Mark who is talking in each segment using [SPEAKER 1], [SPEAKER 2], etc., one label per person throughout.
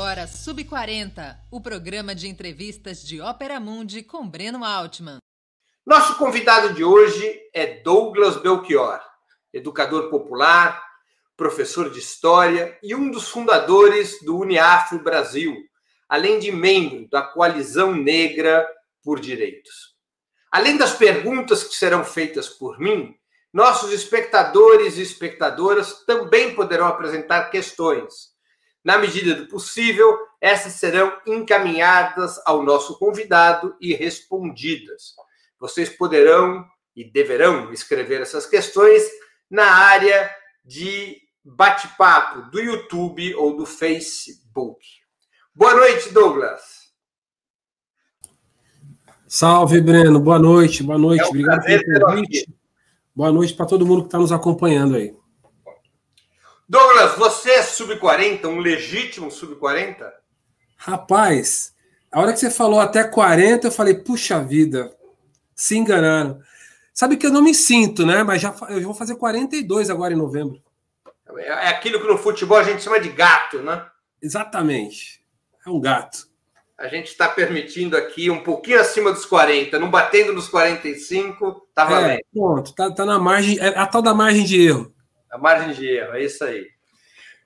[SPEAKER 1] agora Sub40, o programa de entrevistas de Ópera Mundi com Breno Altman.
[SPEAKER 2] Nosso convidado de hoje é Douglas Belchior, educador popular, professor de história e um dos fundadores do Uniafro Brasil, além de membro da Coalizão Negra por Direitos. Além das perguntas que serão feitas por mim, nossos espectadores e espectadoras também poderão apresentar questões na medida do possível, essas serão encaminhadas ao nosso convidado e respondidas. Vocês poderão e deverão escrever essas questões na área de bate-papo do YouTube ou do Facebook. Boa noite, Douglas.
[SPEAKER 3] Salve, Breno. Boa noite, boa noite. É um Obrigado pelo convite. Boa noite para todo mundo que está nos acompanhando aí.
[SPEAKER 2] Douglas, você é sub-40, um legítimo sub-40?
[SPEAKER 3] Rapaz, a hora que você falou até 40, eu falei, puxa vida, se enganaram. Sabe que eu não me sinto, né? Mas já eu vou fazer 42 agora em novembro.
[SPEAKER 2] É aquilo que no futebol a gente chama de gato, né?
[SPEAKER 3] Exatamente. É um gato.
[SPEAKER 2] A gente está permitindo aqui um pouquinho acima dos 40, não batendo nos 45, tá é, valendo. É,
[SPEAKER 3] pronto, tá, tá na margem, é a tal da margem de erro.
[SPEAKER 2] A margem de erro, é isso aí.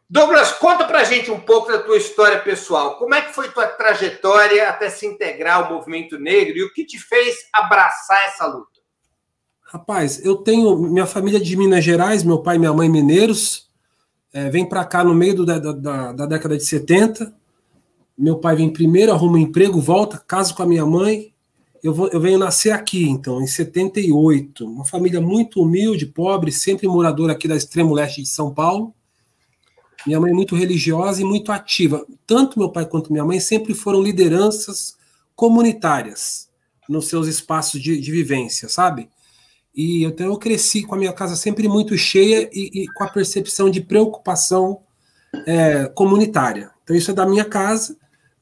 [SPEAKER 2] Douglas, conta pra gente um pouco da tua história pessoal. Como é que foi tua trajetória até se integrar ao movimento negro e o que te fez abraçar essa luta?
[SPEAKER 3] Rapaz, eu tenho minha família de Minas Gerais, meu pai e minha mãe mineiros, é, vem para cá no meio do, da, da, da, década de 70. Meu pai vem primeiro, arruma um emprego, volta, caso com a minha mãe, eu, vou, eu venho nascer aqui, então, em 78. Uma família muito humilde, pobre, sempre moradora aqui da extremo leste de São Paulo. Minha mãe é muito religiosa e muito ativa. Tanto meu pai quanto minha mãe sempre foram lideranças comunitárias nos seus espaços de, de vivência, sabe? E então eu cresci com a minha casa sempre muito cheia e, e com a percepção de preocupação é, comunitária. Então isso é da minha casa.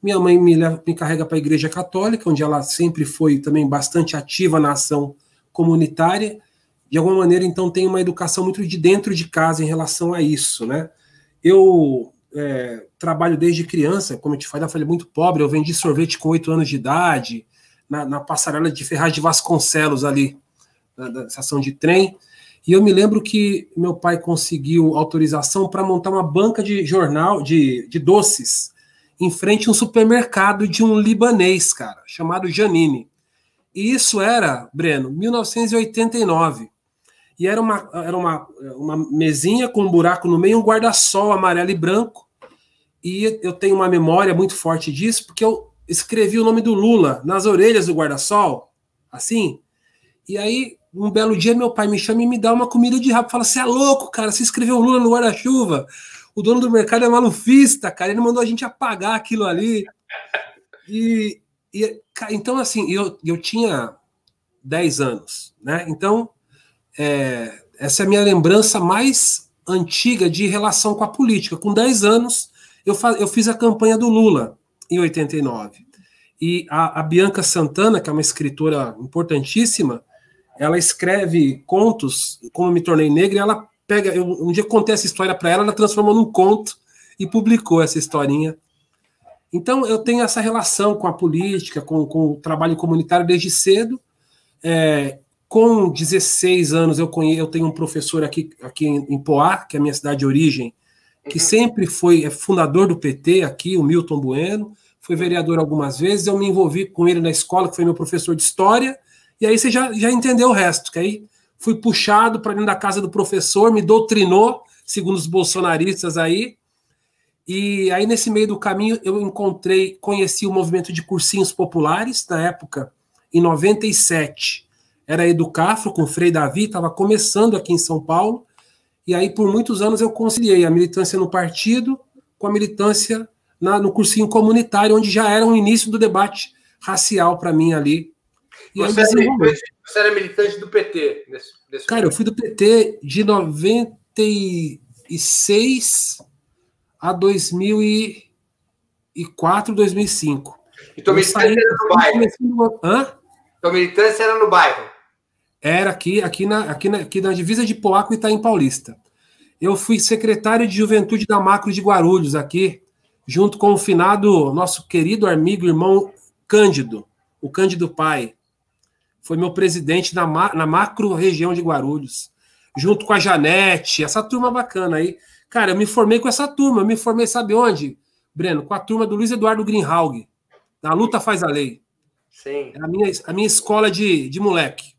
[SPEAKER 3] Minha mãe me, leva, me carrega para a Igreja Católica, onde ela sempre foi também bastante ativa na ação comunitária. De alguma maneira, então, tem uma educação muito de dentro de casa em relação a isso, né? Eu é, trabalho desde criança, como eu te falei, eu falei muito pobre, eu vendi sorvete com oito anos de idade, na, na, passarela de Ferraz de Vasconcelos ali, na, na estação de trem. E eu me lembro que meu pai conseguiu autorização para montar uma banca de jornal de, de doces em frente a um supermercado de um libanês, cara, chamado Janine. E isso era, Breno, 1989. E era uma, era uma, uma mesinha com um buraco no meio, um guarda-sol amarelo e branco. E eu tenho uma memória muito forte disso, porque eu escrevi o nome do Lula nas orelhas do guarda-sol, assim. E aí, um belo dia, meu pai me chama e me dá uma comida de rabo. Fala: Você é louco, cara, você escreveu Lula no guarda-chuva o dono do mercado é malufista, cara. Ele mandou a gente apagar aquilo ali. E, e então, assim, eu, eu tinha 10 anos, né? Então, é, essa é a minha lembrança mais antiga de relação com a política. Com 10 anos, eu, eu fiz a campanha do Lula, em 89. E a, a Bianca Santana, que é uma escritora importantíssima, ela escreve contos, como me tornei negra, e ela pega. Eu, um dia contei essa história para ela, ela transformou num conto e publicou essa historinha. Então eu tenho essa relação com a política, com, com o trabalho comunitário desde cedo. É, com 16 anos eu, conhe, eu tenho um professor aqui, aqui em, em Poá, que é a minha cidade de origem, que uhum. sempre foi é fundador do PT aqui, o Milton Bueno, foi vereador algumas vezes, eu me envolvi com ele na escola, que foi meu professor de história, e aí você já, já entendeu o resto, que aí fui puxado para dentro da casa do professor, me doutrinou, segundo os bolsonaristas aí. E aí, nesse meio do caminho, eu encontrei, conheci o movimento de cursinhos populares, na época, em 97. Era Educafro, com o Frei Davi, estava começando aqui em São Paulo. E aí, por muitos anos, eu conciliei a militância no partido com a militância na, no cursinho comunitário, onde já era um início do debate racial para mim ali.
[SPEAKER 2] E você, é militante, você era militante do PT? Nesse
[SPEAKER 3] Cara, eu fui do PT de 96 a 2004, 2005.
[SPEAKER 2] Então, militância era no bairro? Hã? Então, militância era no bairro?
[SPEAKER 3] Era aqui, aqui, na, aqui, na, aqui na divisa de Poaco e Itaim Paulista. Eu fui secretário de juventude da Macro de Guarulhos aqui, junto com o finado nosso querido amigo irmão Cândido, o Cândido Pai. Foi meu presidente na, na macro região de Guarulhos, junto com a Janete, essa turma bacana aí. Cara, eu me formei com essa turma, eu me formei, sabe onde, Breno? Com a turma do Luiz Eduardo Greenhalg, da Luta Faz a Lei.
[SPEAKER 2] Sim.
[SPEAKER 3] É a minha, a minha escola de, de moleque.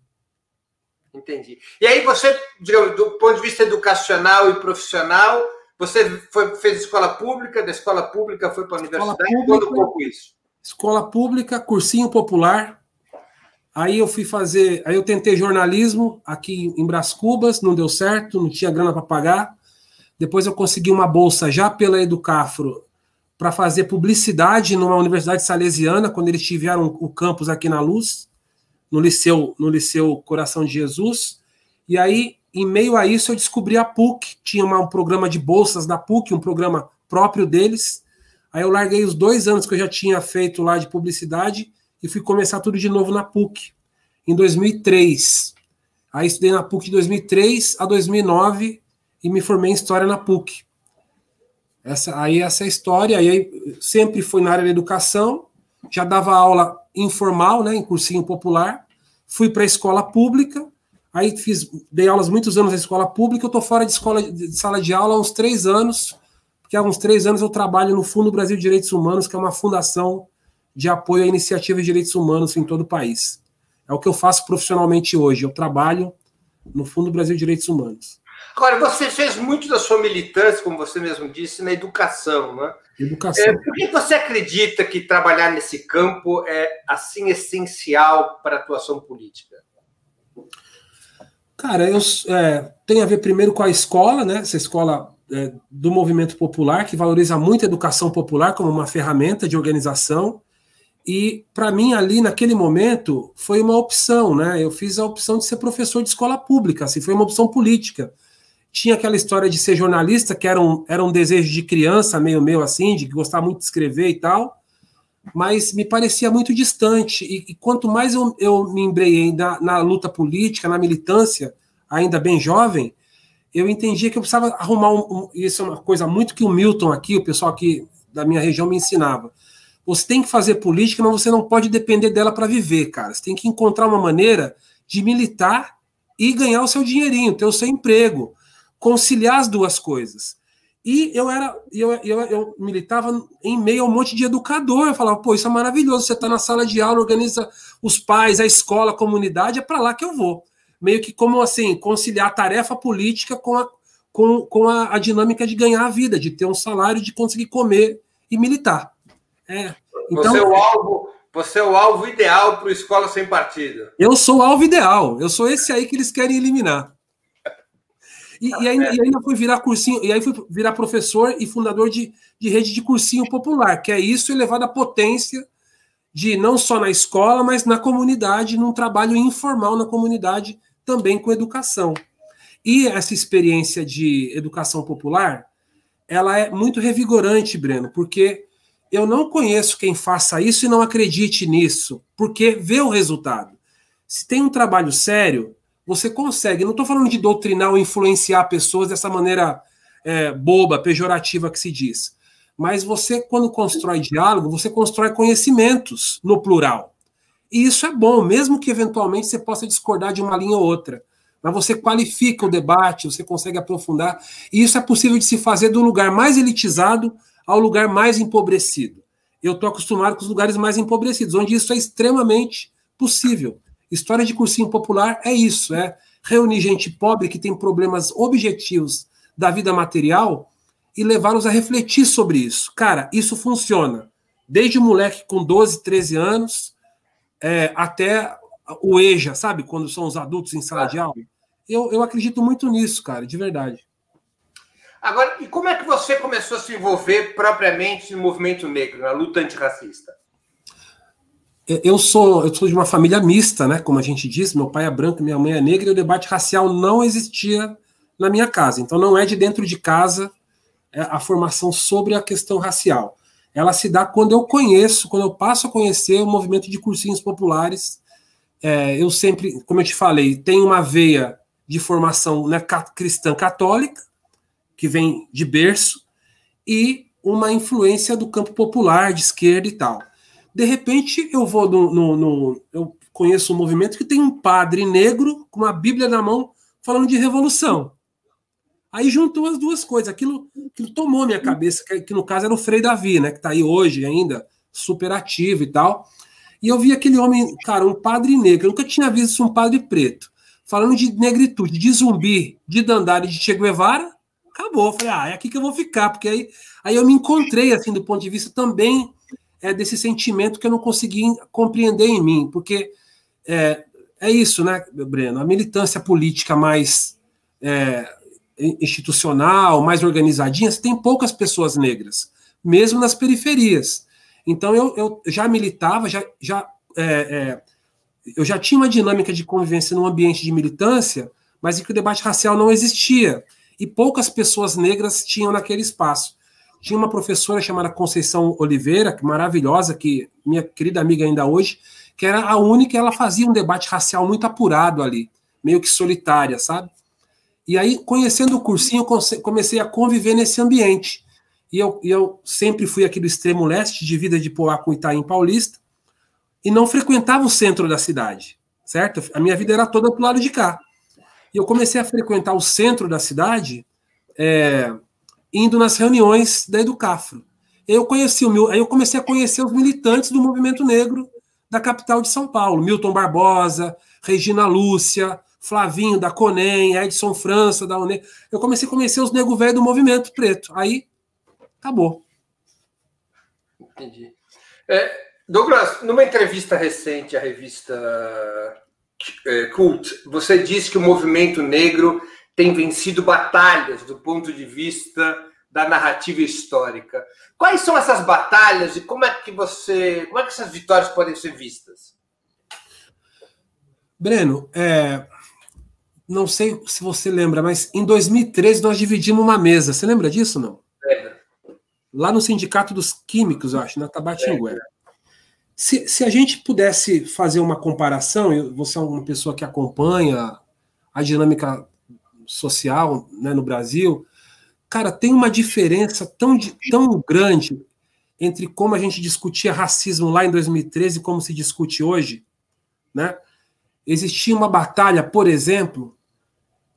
[SPEAKER 2] Entendi. E aí você, digamos, do ponto de vista educacional e profissional, você foi, fez escola pública, da escola pública foi para a universidade, pública, quando pouco isso?
[SPEAKER 3] Escola pública, cursinho popular. Aí eu fui fazer, aí eu tentei jornalismo aqui em Bras Cubas, não deu certo, não tinha grana para pagar. Depois eu consegui uma bolsa já pela Educafro para fazer publicidade numa universidade salesiana, quando eles tiveram o campus aqui na Luz, no Liceu, no Liceu Coração de Jesus. E aí, em meio a isso, eu descobri a PUC, tinha uma, um programa de bolsas da PUC, um programa próprio deles. Aí eu larguei os dois anos que eu já tinha feito lá de publicidade e fui começar tudo de novo na PUC, em 2003. Aí estudei na PUC de 2003 a 2009 e me formei em História na PUC. Essa, aí essa é a história, aí sempre fui na área da educação, já dava aula informal, né, em cursinho popular, fui para a escola pública, aí fiz, dei aulas muitos anos na escola pública, eu estou fora de escola de sala de aula há uns três anos, porque há uns três anos eu trabalho no Fundo Brasil de Direitos Humanos, que é uma fundação de apoio a iniciativas de direitos humanos em todo o país. É o que eu faço profissionalmente hoje, eu trabalho no Fundo Brasil de Direitos Humanos.
[SPEAKER 2] Agora, você fez muito da sua militância, como você mesmo disse, na educação, né?
[SPEAKER 3] Educação.
[SPEAKER 2] É, por que você acredita que trabalhar nesse campo é assim essencial para a atuação política?
[SPEAKER 3] Cara, eu, é, tem a ver primeiro com a escola, né? Essa escola é, do movimento popular, que valoriza muito a educação popular como uma ferramenta de organização. E, para mim, ali, naquele momento, foi uma opção, né? Eu fiz a opção de ser professor de escola pública, assim, foi uma opção política tinha aquela história de ser jornalista, que era um, era um desejo de criança, meio meu assim, de gostar muito de escrever e tal, mas me parecia muito distante. E, e quanto mais eu, eu me embreiei na, na, luta política, na militância, ainda bem jovem, eu entendia que eu precisava arrumar um, um, Isso é uma coisa muito que o Milton aqui, o pessoal aqui da minha região me ensinava. Você tem que fazer política, mas você não pode depender dela para viver, cara. Você tem que encontrar uma maneira de militar e ganhar o seu dinheirinho, ter o seu emprego conciliar as duas coisas. E eu era, eu, eu, eu militava em meio a um monte de educador. Eu falava, pô, isso é maravilhoso. Você está na sala de aula, organiza os pais, a escola, a comunidade, é para lá que eu vou. Meio que como assim, conciliar a tarefa política com a, com, com a, a, dinâmica de ganhar a vida, de ter um salário, de conseguir comer e militar. É,
[SPEAKER 2] então, você, é o alvo, você é o alvo ideal para o Escola Sem Partido.
[SPEAKER 3] Eu sou o alvo ideal. Eu sou esse aí que eles querem eliminar. E, e, ainda, e ainda fui virar cursinho, e aí fui virar professor e fundador de, de rede de cursinho popular, que é isso elevado à potência de não só na escola, mas na comunidade, num trabalho informal na comunidade, também com educação. E essa experiência de educação popular, ela é muito revigorante, Breno, porque eu não conheço quem faça isso e não acredite nisso, porque vê o resultado. Se tem um trabalho sério, você consegue. Não estou falando de doutrinar ou influenciar pessoas dessa maneira é, boba, pejorativa que se diz. Mas você, quando constrói diálogo, você constrói conhecimentos no plural. E isso é bom, mesmo que eventualmente você possa discordar de uma linha ou outra. Mas você qualifica o debate, você consegue aprofundar. E isso é possível de se fazer do lugar mais elitizado ao lugar mais empobrecido. Eu estou acostumado com os lugares mais empobrecidos, onde isso é extremamente possível. História de cursinho popular é isso, é reunir gente pobre que tem problemas objetivos da vida material e levá-los a refletir sobre isso. Cara, isso funciona. Desde o moleque com 12, 13 anos é, até o EJA, sabe? Quando são os adultos em sala de aula. Eu, eu acredito muito nisso, cara, de verdade.
[SPEAKER 2] Agora, e como é que você começou a se envolver propriamente no movimento negro, na luta antirracista?
[SPEAKER 3] eu sou, eu sou de uma família mista, né? Como a gente diz, meu pai é branco, minha mãe é negra, e o debate racial não existia na minha casa. Então não é de dentro de casa é, a formação sobre a questão racial. Ela se dá quando eu conheço, quando eu passo a conhecer o movimento de cursinhos populares. É, eu sempre, como eu te falei, tenho uma veia de formação né, cristã católica, que vem de berço, e uma influência do campo popular, de esquerda e tal. De repente, eu vou no, no, no, Eu conheço um movimento que tem um padre negro com uma Bíblia na mão falando de revolução. Aí juntou as duas coisas. Aquilo, aquilo tomou minha cabeça, que, que, no caso era o Frei Davi, né? Que está aí hoje ainda, super ativo e tal. E eu vi aquele homem, cara, um padre negro. Eu nunca tinha visto um padre preto. Falando de negritude, de zumbi, de Dandara e de Che Guevara. Acabou. Falei, ah, é aqui que eu vou ficar. Porque aí, aí eu me encontrei, assim, do ponto de vista também é, desse sentimento que eu não consegui compreender em mim. Porque é, é isso, né, Breno? A militância política mais é, institucional, mais organizadinha, tem poucas pessoas negras, mesmo nas periferias. Então eu, eu já militava, já, já é, é, eu já tinha uma dinâmica de convivência num ambiente de militância, mas em que o debate racial não existia. E poucas pessoas negras tinham naquele espaço. Tinha uma professora chamada Conceição Oliveira, maravilhosa, que minha querida amiga ainda hoje, que era a única, ela fazia um debate racial muito apurado ali, meio que solitária, sabe? E aí, conhecendo o cursinho, comecei a conviver nesse ambiente. E eu, eu sempre fui aqui do extremo leste, de vida de Poá com Itaim Paulista, e não frequentava o centro da cidade, certo? A minha vida era toda pro lado de cá. E eu comecei a frequentar o centro da cidade, é, indo nas reuniões da Educafro. Eu conheci o meu, aí eu comecei a conhecer os militantes do movimento negro da capital de São Paulo, Milton Barbosa, Regina Lúcia, Flavinho da Conem, Edson França da UNE. Eu comecei a conhecer os nego velho do movimento preto. Aí acabou.
[SPEAKER 2] Entendi. É, Douglas, numa entrevista recente à revista é, Cult, você disse que o movimento negro tem vencido batalhas do ponto de vista da narrativa histórica. Quais são essas batalhas e como é que você, como é que essas vitórias podem ser vistas?
[SPEAKER 3] Breno, é, não sei se você lembra, mas em 2013 nós dividimos uma mesa. Você lembra disso, não? É. Lá no Sindicato dos Químicos, eu acho, na Tabatingué. É. Se, se a gente pudesse fazer uma comparação, você é uma pessoa que acompanha a dinâmica social né, no Brasil, cara, tem uma diferença tão, tão grande entre como a gente discutia racismo lá em 2013 e como se discute hoje, né? existia uma batalha, por exemplo,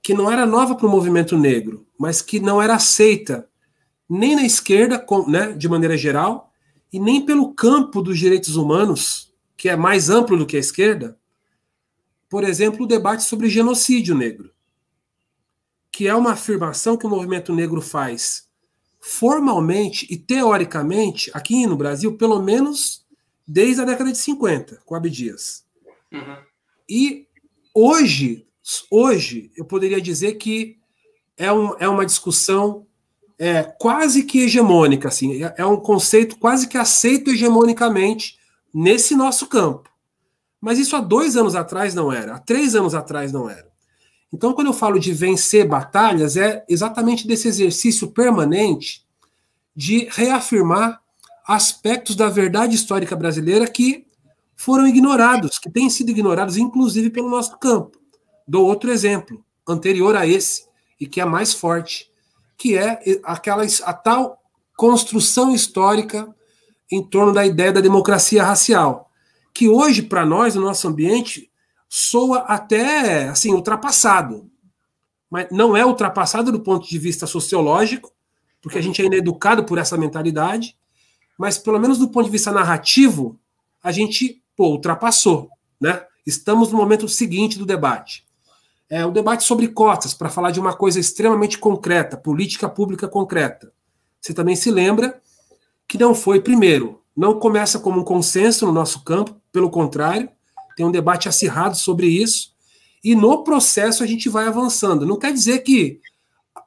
[SPEAKER 3] que não era nova para o movimento negro, mas que não era aceita nem na esquerda, né, de maneira geral, e nem pelo campo dos direitos humanos, que é mais amplo do que a esquerda. Por exemplo, o debate sobre genocídio negro, que é uma afirmação que o movimento negro faz formalmente e teoricamente aqui no Brasil, pelo menos desde a década de 50, com Abdias. Uhum. E hoje, hoje, eu poderia dizer que é, um, é uma discussão é, quase que hegemônica, assim, é, é um conceito quase que aceito hegemonicamente nesse nosso campo. Mas isso há dois anos atrás não era, há três anos atrás não era. Então, quando eu falo de vencer batalhas, é exatamente desse exercício permanente de reafirmar aspectos da verdade histórica brasileira que foram ignorados, que têm sido ignorados, inclusive pelo nosso campo. Dou outro exemplo, anterior a esse, e que é mais forte, que é aquela a tal construção histórica em torno da ideia da democracia racial, que hoje, para nós, no nosso ambiente, soa até assim ultrapassado. Mas não é ultrapassado do ponto de vista sociológico, porque a gente ainda é educado por essa mentalidade, mas pelo menos do ponto de vista narrativo, a gente pô, ultrapassou, né? Estamos no momento seguinte do debate. É o debate sobre cotas, para falar de uma coisa extremamente concreta, política pública concreta. Você também se lembra que não foi, primeiro, não começa como um consenso no nosso campo, pelo contrário, tem um debate acirrado sobre isso, e no processo a gente vai avançando. Não quer dizer que,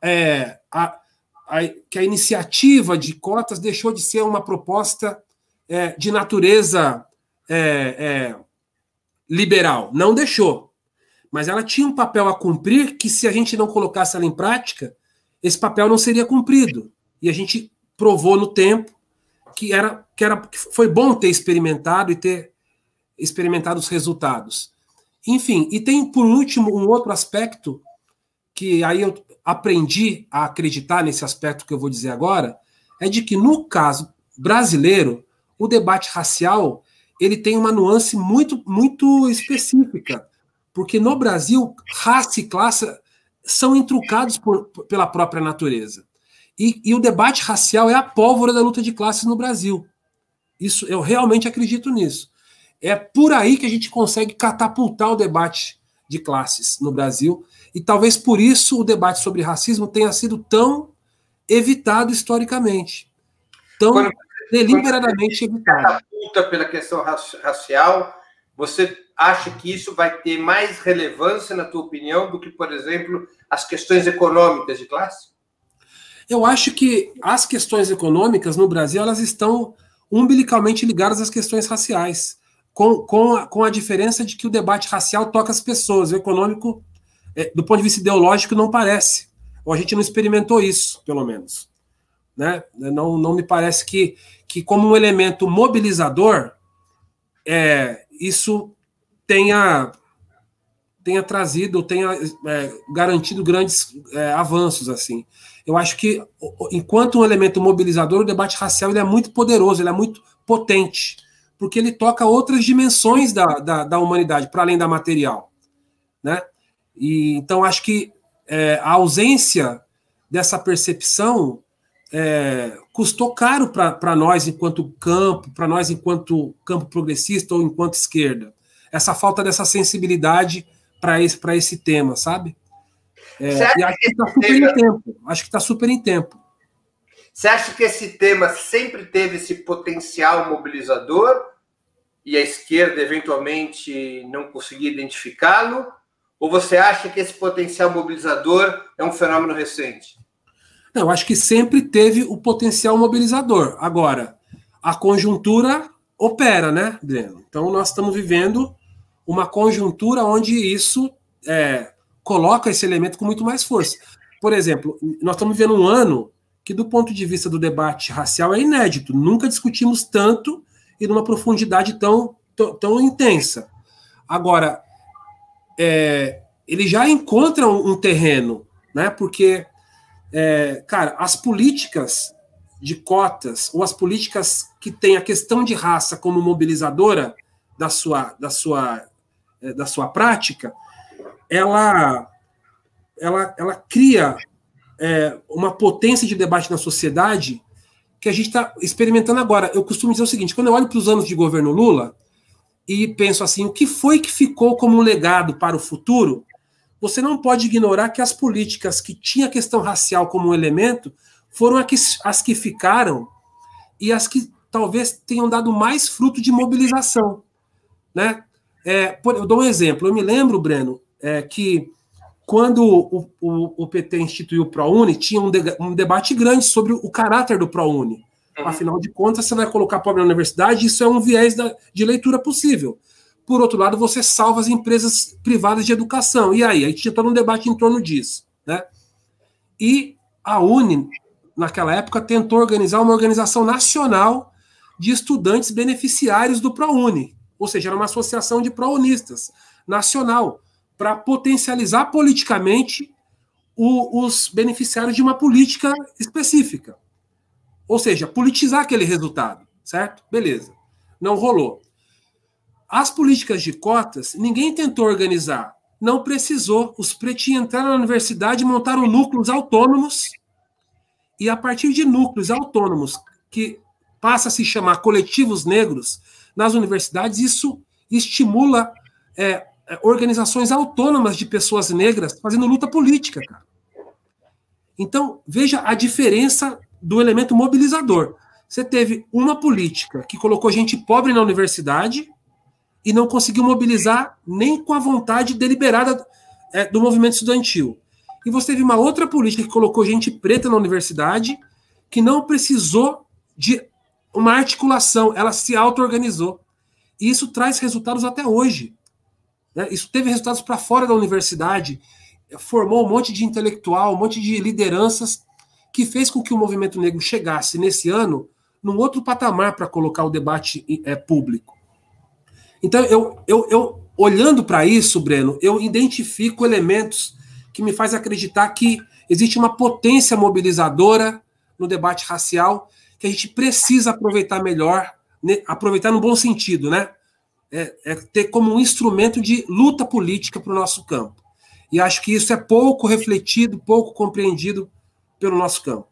[SPEAKER 3] é, a, a, que a iniciativa de cotas deixou de ser uma proposta é, de natureza é, é, liberal. Não deixou. Mas ela tinha um papel a cumprir que, se a gente não colocasse ela em prática, esse papel não seria cumprido. E a gente provou no tempo que era que, era, que foi bom ter experimentado e ter experimentado os resultados. Enfim, e tem por último um outro aspecto que aí eu aprendi a acreditar nesse aspecto que eu vou dizer agora, é de que, no caso brasileiro, o debate racial ele tem uma nuance muito, muito específica, porque no Brasil, raça e classe são intrucados por, pela própria natureza. E, e, o debate racial é a pólvora da luta de classes no Brasil. Isso eu realmente acredito nisso. É por aí que a gente consegue catapultar o debate de classes no Brasil. E talvez por isso o debate sobre racismo tenha sido tão evitado historicamente. Tão quando, deliberadamente quando evitado.
[SPEAKER 2] Catapulta pela questão racial, você acha que isso vai ter mais relevância, na tua opinião, do que, por exemplo, as questões econômicas de classe?
[SPEAKER 3] Eu acho que as questões econômicas no Brasil elas estão umbilicalmente ligadas às questões raciais com, com, a, com a diferença de que o debate racial toca as pessoas. O econômico, é, do ponto de vista ideológico, não parece. Ou a gente não experimentou isso, pelo menos. Né? Não, não me parece que, que como um elemento mobilizador, é, isso tenha, tenha trazido, tenha é, garantido grandes é, avanços. assim. Eu acho que, enquanto um elemento mobilizador, o debate racial ele é muito poderoso, ele é muito potente porque ele toca outras dimensões da, da, da humanidade, para além da material. Né? E, então, acho que é, a ausência dessa percepção é, custou caro para nós enquanto campo, para nós enquanto campo progressista ou enquanto esquerda. Essa falta dessa sensibilidade para esse, esse tema, sabe? É, e acho que está super em tempo. Acho que está super em tempo.
[SPEAKER 2] Você acha que esse tema sempre teve esse potencial mobilizador e a esquerda eventualmente não conseguir identificá-lo? Ou você acha que esse potencial mobilizador é um fenômeno recente?
[SPEAKER 3] Não, acho que sempre teve o potencial mobilizador. Agora, a conjuntura opera, né, Breno? Então, nós estamos vivendo uma conjuntura onde isso é, coloca esse elemento com muito mais força. Por exemplo, nós estamos vivendo um ano que, do ponto de vista do debate racial, é inédito. Nunca discutimos tanto e numa profundidade tão, tão, intensa. Agora, é, ele já encontra um, um terreno, né? Porque, é, cara, as políticas de cotas ou as políticas que têm a questão de raça como mobilizadora da sua, da sua, da sua prática, ela, ela, ela cria é, uma potência de debate na sociedade que a gente está experimentando agora. Eu costumo dizer o seguinte: quando eu olho para os anos de governo Lula e penso assim, o que foi que ficou como legado para o futuro? Você não pode ignorar que as políticas que tinham a questão racial como um elemento foram as que ficaram e as que talvez tenham dado mais fruto de mobilização. Né? É, eu dou um exemplo. Eu me lembro, Breno, é, que quando o, o, o, PT instituiu o ProUni, tinha um, de, um, debate grande sobre o caráter do ProUni. Uhum. Afinal de contas, você vai colocar pobre na universidade, isso é um viés da, de leitura possível. Por outro lado, você salva as empresas privadas de educação. E aí? Aí tinha todo um debate em torno disso. Né? E a Uni, naquela época, tentou organizar uma organização nacional de estudantes beneficiários do ProUni. Ou seja, era uma associação de ProUnistas nacional para potencializar politicamente o, os beneficiários de uma política específica. Ou seja, politizar aquele resultado, certo? Beleza. Não rolou. As políticas de cotas, ninguém tentou organizar. Não precisou. Os pretinhos entraram na universidade, montaram núcleos autônomos, e a partir de núcleos autônomos, que passa a se chamar coletivos negros, nas universidades, isso estimula é, é, organizações autônomas de pessoas negras fazendo luta política, cara. Então, veja a diferença do elemento mobilizador. Você teve uma política que colocou gente pobre na universidade e não conseguiu mobilizar nem com a vontade deliberada é, do movimento estudantil. E você teve uma outra política que colocou gente preta na universidade que não precisou de uma articulação, ela se auto-organizou. E isso traz resultados até hoje. Né? Isso teve resultados para fora da universidade, formou um monte de intelectual, um monte de lideranças que fez com que o movimento negro chegasse nesse ano num outro patamar para colocar o debate é, público. Então, eu, eu, eu olhando para isso, Breno, eu identifico elementos que me faz acreditar que existe uma potência mobilizadora no debate racial que a gente precisa aproveitar melhor, né, aproveitar no bom sentido, né? É, é ter como um instrumento de luta política para o nosso campo. E acho que isso é pouco refletido, pouco compreendido pelo nosso campo.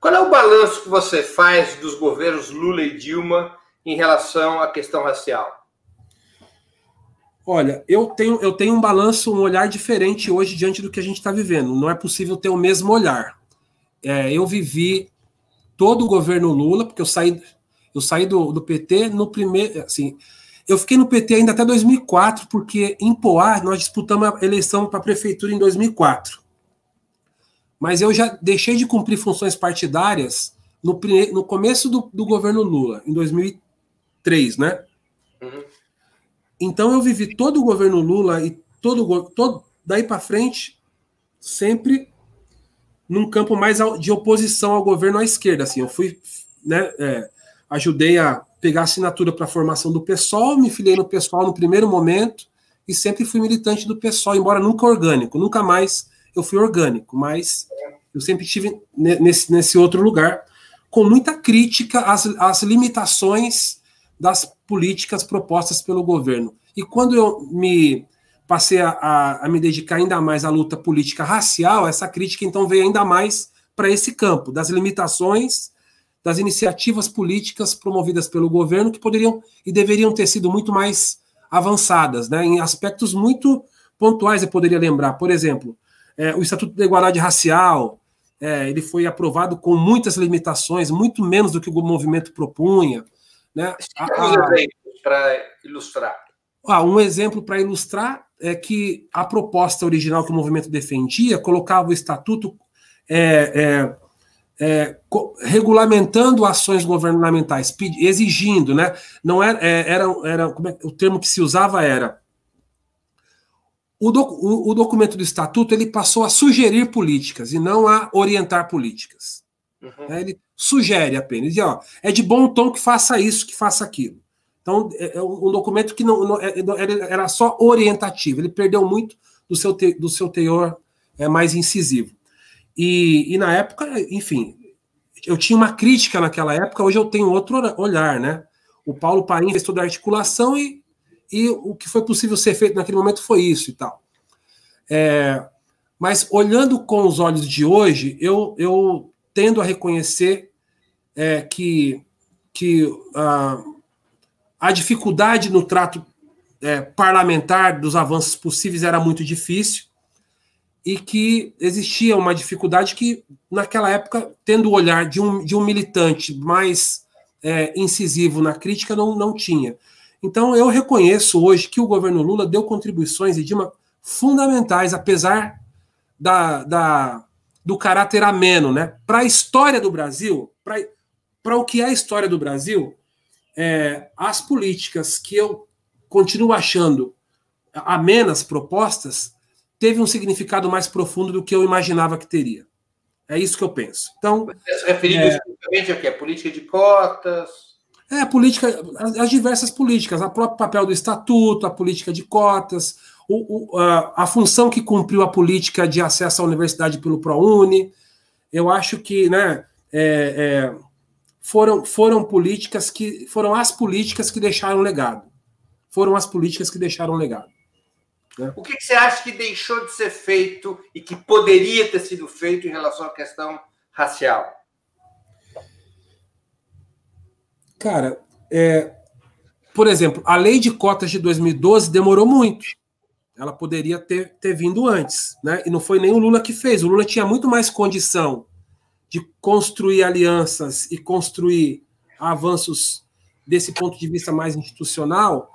[SPEAKER 2] Qual é o balanço que você faz dos governos Lula e Dilma em relação à questão racial?
[SPEAKER 3] Olha, eu tenho, eu tenho um balanço, um olhar diferente hoje diante do que a gente está vivendo. Não é possível ter o mesmo olhar. É, eu vivi todo o governo Lula, porque eu saí, eu saí do, do PT no primeiro. Assim, eu fiquei no PT ainda até 2004, porque em Poá nós disputamos a eleição para a prefeitura em 2004. Mas eu já deixei de cumprir funções partidárias no, no começo do, do governo Lula, em 2003, né? Uhum. Então eu vivi todo o governo Lula e todo, todo daí para frente sempre num campo mais de oposição ao governo à esquerda. Assim, eu fui, né, é, ajudei a pegar assinatura para a formação do PSOL, me filiei no PSOL no primeiro momento e sempre fui militante do PSOL, embora nunca orgânico, nunca mais eu fui orgânico, mas eu sempre estive nesse, nesse outro lugar com muita crítica às, às limitações das políticas propostas pelo governo. E quando eu me passei a, a, a, me dedicar ainda mais à luta política racial, essa crítica então veio ainda mais para esse campo, das limitações das iniciativas políticas promovidas pelo governo que poderiam e deveriam ter sido muito mais avançadas, né, em aspectos muito pontuais, eu poderia lembrar. Por exemplo, é, o Estatuto da Igualdade Racial, é, ele foi aprovado com muitas limitações, muito menos do que o movimento propunha. Né?
[SPEAKER 2] para ilustrar.
[SPEAKER 3] Ah, um exemplo para ilustrar é que a proposta original que o movimento defendia colocava o estatuto é, é, é, regulamentando ações governamentais, exigindo, né? Não era, é, era, era é, o termo que se usava era o, doc, o, o, documento do estatuto ele passou a sugerir políticas e não a orientar políticas. Uhum. É, ele sugere apenas. E, ó, é de bom tom que faça isso, que faça aquilo. Então, é, é um documento que não, não, é, era só orientativo. Ele perdeu muito do seu, te, do seu teor é, mais incisivo. E, e, na época, enfim, eu tinha uma crítica naquela época, hoje eu tenho outro olhar, né? O Paulo Paim fez toda a articulação e, e o que foi possível ser feito naquele momento foi isso e tal. É, mas olhando com os olhos de hoje, eu, eu tendo a reconhecer é, que, que uh, a dificuldade no trato é, parlamentar dos avanços possíveis era muito difícil e que existia uma dificuldade que, naquela época, tendo o olhar de um, de um militante mais é, incisivo na crítica, não, não tinha. Então, eu reconheço hoje que o governo Lula deu contribuições, Edima, fundamentais, apesar da, da, do caráter ameno, né? Para a história do Brasil, para o que é a história do Brasil, é, as políticas que eu continuo achando amenas propostas teve um significado mais profundo do que eu imaginava que teria. É isso que eu penso. Então,
[SPEAKER 2] Você referindo é, especificamente a quê? Política de cotas?
[SPEAKER 3] É, política, as, as diversas políticas, o próprio papel do estatuto, a política de cotas, o, o, a, a, função que cumpriu a política de acesso à universidade pelo ProUni. Eu acho que né, é, é, foram, foram políticas que foram as políticas que deixaram legado. Foram as políticas que deixaram legado.
[SPEAKER 2] Né? O que, que você acha que deixou de ser feito e que poderia ter sido feito em relação à questão racial?
[SPEAKER 3] Cara, é, por exemplo, a lei de cotas de 2012 demorou muito ela poderia ter, ter vindo antes, né? E não foi nem o Lula que fez. O Lula tinha muito mais condição de construir alianças e construir avanços desse ponto de vista mais institucional,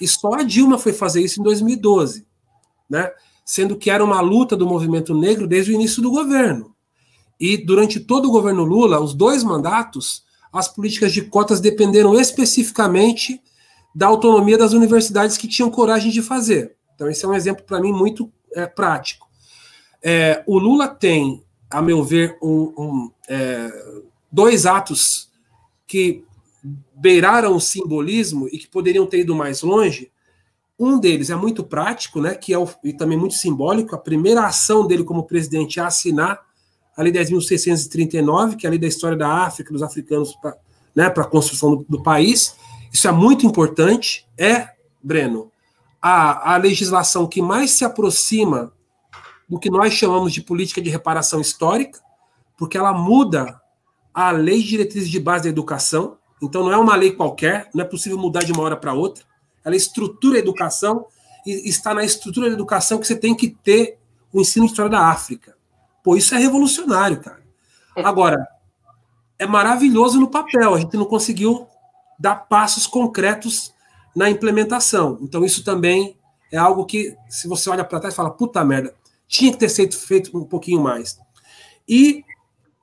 [SPEAKER 3] e só a Dilma foi fazer isso em 2012, né? Sendo que era uma luta do movimento negro desde o início do governo. E durante todo o governo Lula, os dois mandatos, as políticas de cotas dependeram especificamente da autonomia das universidades que tinham coragem de fazer. Então, esse é um exemplo para mim muito é, prático. É, o Lula tem, a meu ver, um, um, é, dois atos que beiraram o simbolismo e que poderiam ter ido mais longe. Um deles é muito prático, né, que é o, e também muito simbólico. A primeira ação dele como presidente é assinar a Lei 10.639, que é a lei da história da África, dos africanos, para né, a construção do, do, país. Isso é muito importante. É, Breno, a, a legislação que mais se aproxima do que nós chamamos de política de reparação histórica, porque ela muda a lei de diretrizes de base da educação. Então, não é uma lei qualquer, não é possível mudar de uma hora para outra. Ela estrutura a educação e está na estrutura da educação que você tem que ter o ensino de história da África. Pô, isso é revolucionário, cara. Agora, é maravilhoso no papel, a gente não conseguiu dar passos concretos na implementação. Então, isso também é algo que, se você olha para trás, fala, puta merda, tinha que ter sido feito um pouquinho mais. E,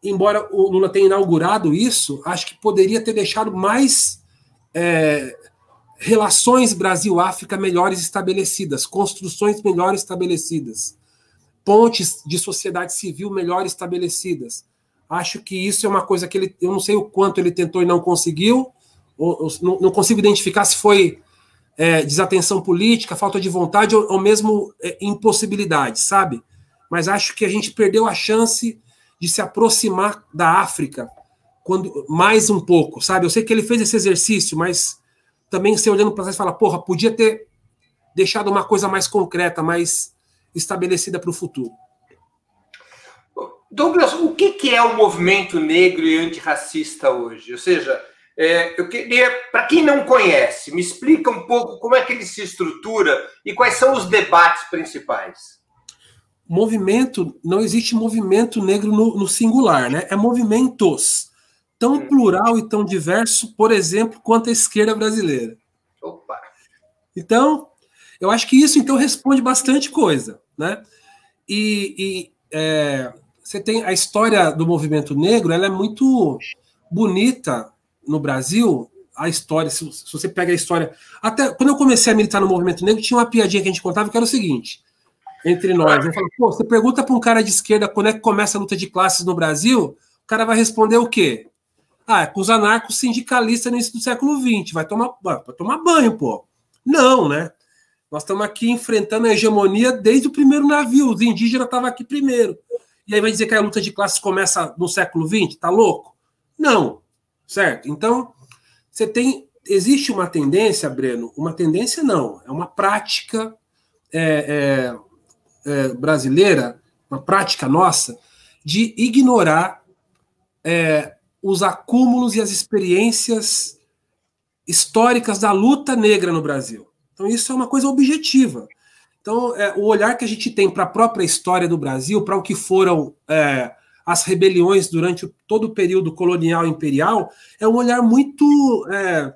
[SPEAKER 3] embora o Lula tenha inaugurado isso, acho que poderia ter deixado mais é, relações Brasil-África melhores estabelecidas, construções melhores estabelecidas, pontes de sociedade civil melhores estabelecidas. Acho que isso é uma coisa que ele, eu não sei o quanto ele tentou e não conseguiu, ou, ou, não, não, consigo identificar se foi é, desatenção política, falta de vontade ou, ou mesmo é, impossibilidade, sabe? Mas acho que a gente perdeu a chance de se aproximar da África quando mais um pouco, sabe? Eu sei que ele fez esse exercício, mas também você olhando para trás fala, porra, podia ter deixado uma coisa mais concreta, mais estabelecida para o futuro.
[SPEAKER 2] Douglas, o que é o movimento negro e antirracista hoje? Ou seja, é, eu queria, para quem não conhece, me explica um pouco como é que ele se estrutura e quais são os debates principais.
[SPEAKER 3] Movimento, não existe movimento negro no, no singular, né? É movimentos tão hum. plural e tão diverso, por exemplo, quanto a esquerda brasileira. Opa. Então, eu acho que isso então responde bastante coisa, né? E, e é, você tem a história do movimento negro, ela é muito bonita no Brasil. A história, se, se você pega a história, até quando eu comecei a militar no movimento negro, tinha uma piadinha que a gente contava que era o seguinte: entre nós, eu falo, pô, você pergunta para um cara de esquerda quando é que começa a luta de classes no Brasil, o cara vai responder o quê? Ah, é com os anarcos sindicalistas no início do século XX. Vai tomar, vai tomar banho, pô. Não, né? Nós estamos aqui enfrentando a hegemonia desde o primeiro navio. Os indígenas estavam aqui primeiro. E aí vai dizer que a luta de classes começa no século XX? Tá louco? Não. Certo? Então, você tem. Existe uma tendência, Breno, uma tendência não, é uma prática é, é, é, brasileira, uma prática nossa, de ignorar é, os acúmulos e as experiências históricas da luta negra no Brasil. Então, isso é uma coisa objetiva. Então, é, o olhar que a gente tem para a própria história do Brasil, para o que foram é, as rebeliões durante todo o período colonial e imperial, é um olhar muito é,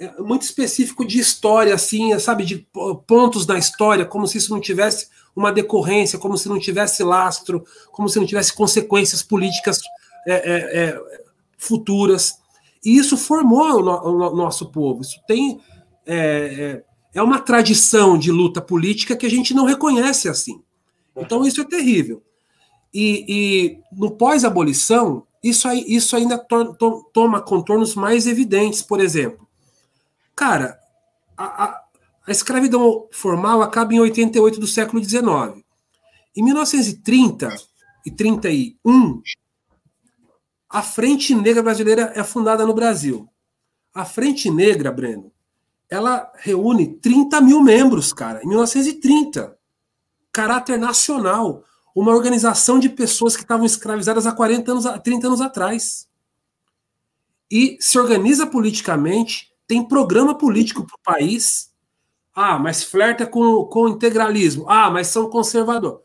[SPEAKER 3] é, muito específico de história, assim, sabe, de pontos na história, como se isso não tivesse uma decorrência, como se não tivesse lastro, como se não tivesse consequências políticas é, é, futuras. E isso formou o, no, o nosso povo. Isso tem. É, é, é, uma tradição de luta política que a gente não reconhece assim. Então, isso é terrível. E, e no pós-abolição, isso, isso ainda to, to, toma contornos mais evidentes. Por exemplo, cara, a, a, a escravidão formal acaba em 88 do século XIX. Em 1930 e 31, a Frente Negra Brasileira é fundada no Brasil. A Frente Negra, Breno, ela reúne 30 mil membros, cara, em 1930. Caráter nacional. Uma organização de pessoas que estavam escravizadas há 40 anos, 30 anos atrás. E se organiza politicamente, tem programa político para o país. Ah, mas flerta com, com integralismo. Ah, mas são conservadores.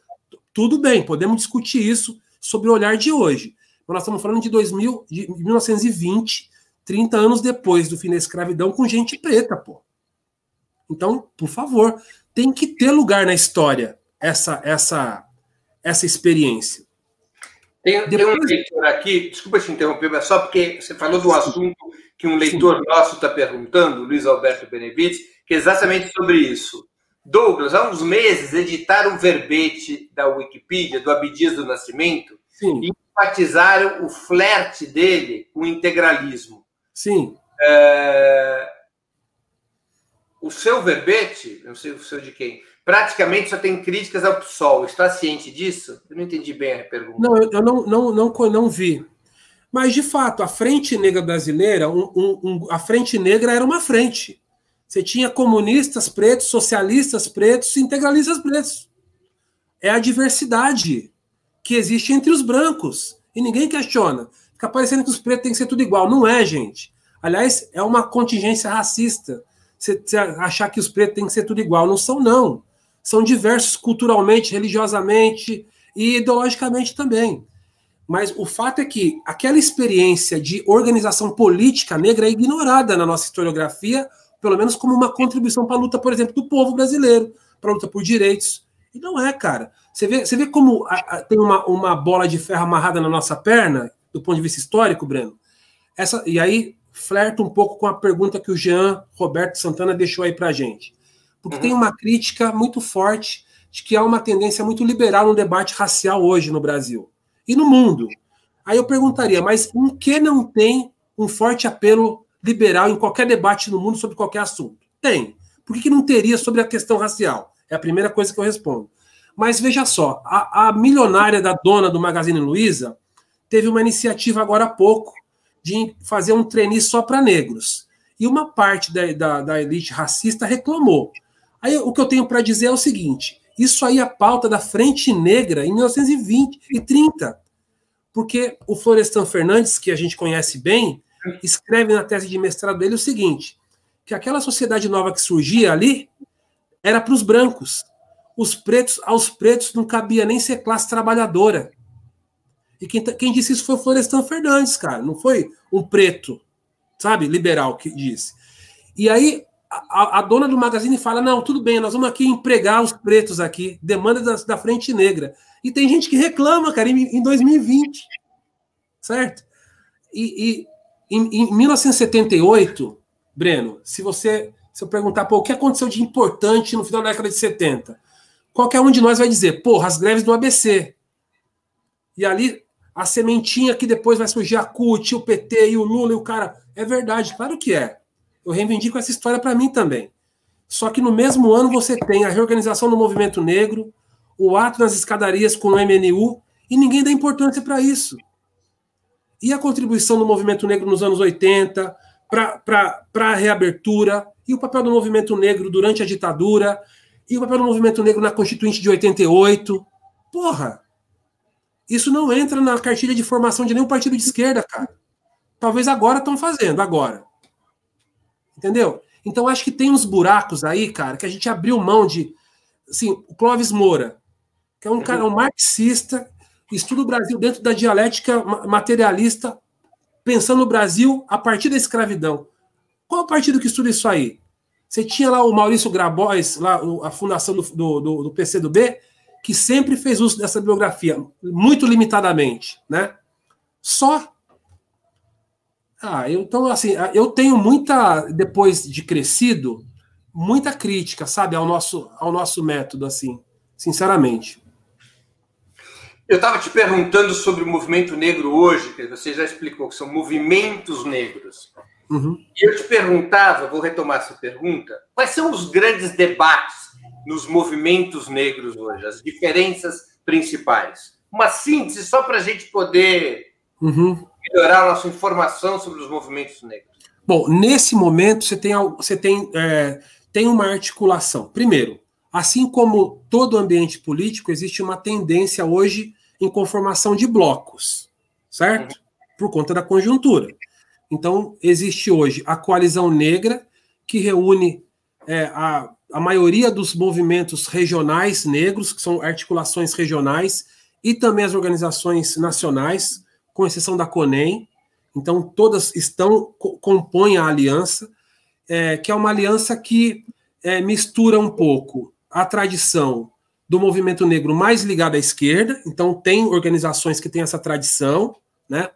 [SPEAKER 3] Tudo bem, podemos discutir isso sobre o olhar de hoje. Nós estamos falando de, 2000, de 1920, 30 anos depois do fim da escravidão, com gente preta, pô. Então, por favor, tem que ter lugar na história essa essa essa experiência.
[SPEAKER 2] Tem, Depois... tem um leitor aqui, desculpa te interromper, mas só porque você falou de um assunto que um leitor Sim. nosso está perguntando, Luiz Alberto Benevides, que é exatamente sobre isso. Douglas, há uns meses editaram um verbete da Wikipedia, do Abdias do Nascimento, Sim. e enfatizaram o flerte dele com o integralismo.
[SPEAKER 3] Sim.
[SPEAKER 2] É... O seu verbete, não sei o seu de quem, praticamente só tem críticas ao PSOL. Está ciente disso? Eu não entendi bem a pergunta.
[SPEAKER 3] Não, eu não, não, não, não vi. Mas, de fato, a Frente Negra Brasileira, um, um, um, a Frente Negra era uma frente. Você tinha comunistas pretos, socialistas pretos, integralistas pretos. É a diversidade que existe entre os brancos. E ninguém questiona. Fica parecendo que os pretos têm que ser tudo igual. Não é, gente. Aliás, é uma contingência racista. Você, você achar que os pretos têm que ser tudo igual. Não são, não. São diversos culturalmente, religiosamente e ideologicamente também. Mas o fato é que aquela experiência de organização política negra é ignorada na nossa historiografia, pelo menos como uma contribuição para a luta, por exemplo, do povo brasileiro, para a luta por direitos. E não é, cara. Você vê, você vê como a, a, tem uma, uma bola de ferro amarrada na nossa perna, do ponto de vista histórico, Breno? Essa, e aí flerta um pouco com a pergunta que o Jean Roberto Santana deixou aí para a gente. Porque uhum. tem uma crítica muito forte de que há uma tendência muito liberal no debate racial hoje no Brasil e no mundo. Aí eu perguntaria, mas em que não tem um forte apelo liberal em qualquer debate no mundo sobre qualquer assunto? Tem. Por que, que não teria sobre a questão racial? É a primeira coisa que eu respondo. Mas veja só, a, a milionária da dona do Magazine Luiza teve uma iniciativa agora há pouco de fazer um trainee só para negros. E uma parte da, da, da, elite racista reclamou. Aí o que eu tenho para dizer é o seguinte: isso aí é pauta da Frente Negra em 1920 e 30. Porque o Florestan Fernandes, que a gente conhece bem, escreve na tese de mestrado dele o seguinte: que aquela sociedade nova que surgia ali era para os brancos. Os pretos, aos pretos não cabia nem ser classe trabalhadora. E quem, quem disse isso foi o Florestan Fernandes, cara. Não foi um preto, sabe, liberal que disse. E aí a, a, dona do magazine fala: não, tudo bem, nós vamos aqui empregar os pretos aqui, demanda da, da frente negra. E tem gente que reclama, cara, em, em 2020. Certo? E, e em, em, 1978, Breno, se você se eu perguntar, pô, o que aconteceu de importante no final da década de 70? Qualquer um de nós vai dizer, porra, as greves do ABC. E ali a sementinha que depois vai surgir a CUT, o PT e o Lula e o cara. É verdade, claro que é. Eu reivindico essa história para mim também. Só que no mesmo ano você tem a reorganização do movimento negro, o ato nas escadarias com o MNU, e ninguém dá importância para isso. E a contribuição do movimento negro nos anos 80 para a reabertura, e o papel do movimento negro durante a ditadura, e o papel do movimento negro na Constituinte de 88. Porra! Isso não entra na cartilha de formação de nenhum partido de esquerda, cara. Talvez agora estão fazendo, agora. Entendeu? Então acho que tem uns buracos aí, cara, que a gente abriu mão de. Assim, o Clóvis Moura, que é um cara, um marxista, estuda o Brasil dentro da dialética materialista, pensando no Brasil a partir da escravidão. Qual o partido que estuda isso aí? Você tinha lá o Maurício Grabois, lá a fundação do, do, do PCdoB, que sempre fez uso dessa biografia, muito limitadamente, né? Só ah, eu, então, assim, eu tenho muita, depois de crescido, muita crítica, sabe, ao nosso, ao nosso método, assim, sinceramente.
[SPEAKER 2] Eu estava te perguntando sobre o movimento negro hoje, que você já explicou que são movimentos negros. Uhum. E eu te perguntava, vou retomar essa pergunta, quais são os grandes debates nos movimentos negros hoje, as diferenças principais? Uma síntese só para a gente poder uhum melhorar a nossa informação sobre os movimentos negros?
[SPEAKER 3] Bom, nesse momento você tem, você tem, é, tem uma articulação. Primeiro, assim como todo ambiente político, existe uma tendência hoje em conformação de blocos, certo? Uhum. Por conta da conjuntura. Então, existe hoje a coalizão negra, que reúne é, a, a maioria dos movimentos regionais negros, que são articulações regionais, e também as organizações nacionais, com exceção da CONEM. Então, todas estão, compõem a aliança, é, que é uma aliança que é, mistura um pouco a tradição do movimento negro mais ligado à esquerda, então tem organizações que têm essa tradição, né?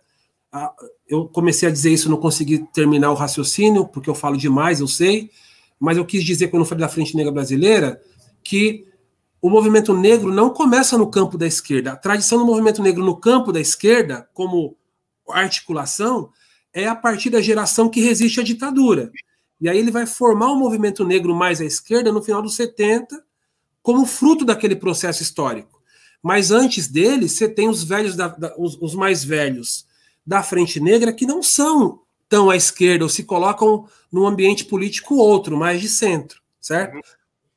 [SPEAKER 3] Eu comecei a dizer isso, não consegui terminar o raciocínio, porque eu falo demais, eu sei, mas eu quis dizer, quando eu falei da Frente Negra Brasileira, que o movimento negro não começa no campo da esquerda. A tradição do movimento negro no campo da esquerda, como articulação, é a partir da geração que resiste à ditadura. E aí ele vai formar o um movimento negro mais à esquerda no final dos 70, como fruto daquele processo histórico. Mas antes dele, você tem os velhos, da, da, os, os, mais velhos da Frente Negra que não são tão à esquerda, ou se colocam num ambiente político outro, mais de centro, certo?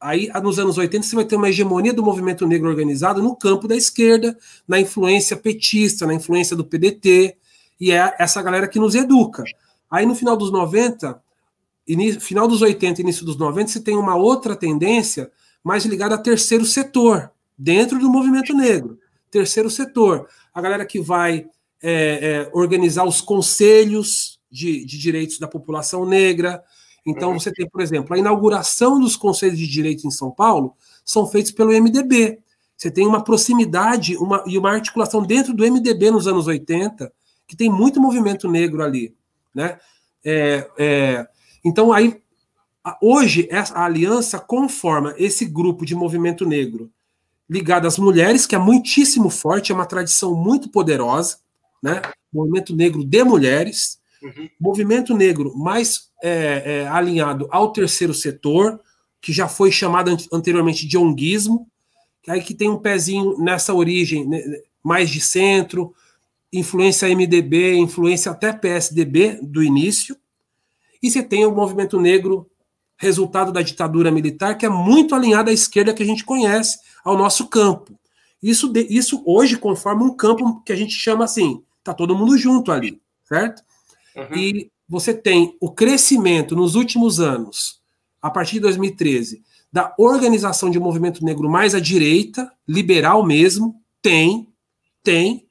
[SPEAKER 3] Aí, nos anos 80, você vai ter uma hegemonia do movimento negro organizado no campo da esquerda, na influência petista, na influência do PDT, e é essa galera que nos educa. Aí, no final dos 90, início, final dos 80 início dos 90, você tem uma outra tendência mais ligada a terceiro setor, dentro do movimento negro. Terceiro setor. A galera que vai é, é, organizar os conselhos de, de, direitos da população negra. Então, uhum. você tem, por exemplo, a inauguração dos conselhos de direitos em São Paulo são feitos pelo MDB. Você tem uma proximidade uma, e uma articulação dentro do MDB nos anos 80, que tem muito movimento negro ali. Né? É, é, então, aí, hoje, a aliança conforma esse grupo de movimento negro ligado às mulheres, que é muitíssimo forte, é uma tradição muito poderosa, né? Movimento negro de mulheres, uhum. movimento negro mais é, é, alinhado ao terceiro setor, que já foi chamado anteriormente de onguismo, que aí que tem um pezinho nessa origem né, mais de centro, influência MDB, influência até PSDB do início, e você tem o movimento negro, resultado da ditadura militar, que é muito alinhado à esquerda que a gente conhece, ao nosso campo. Isso, isso hoje conforma um campo que a gente chama assim, tá todo mundo junto ali, certo? Uhum. E você tem o crescimento nos últimos anos, a partir de 2013, da organização de um movimento negro mais à direita, liberal mesmo, tem, tem.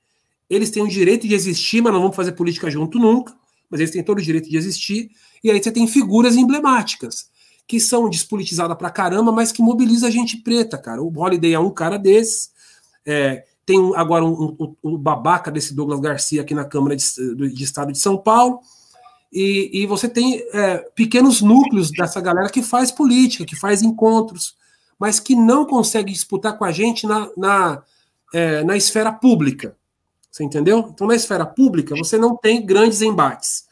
[SPEAKER 3] Eles têm o direito de existir, mas não vamos fazer política junto nunca, mas eles têm todo o direito de existir. E aí você tem figuras emblemáticas, que são despolitizadas pra caramba, mas que mobiliza a gente preta, cara. O Holiday é um cara desses. É, tem agora um, um, um, babaca desse Douglas Garcia aqui na Câmara de, de Estado de São Paulo. E, e você tem é, pequenos núcleos dessa galera que faz política, que faz encontros, mas que não consegue disputar com a gente na, na, é, na esfera pública. Você entendeu? Então, na esfera pública, você não tem grandes embates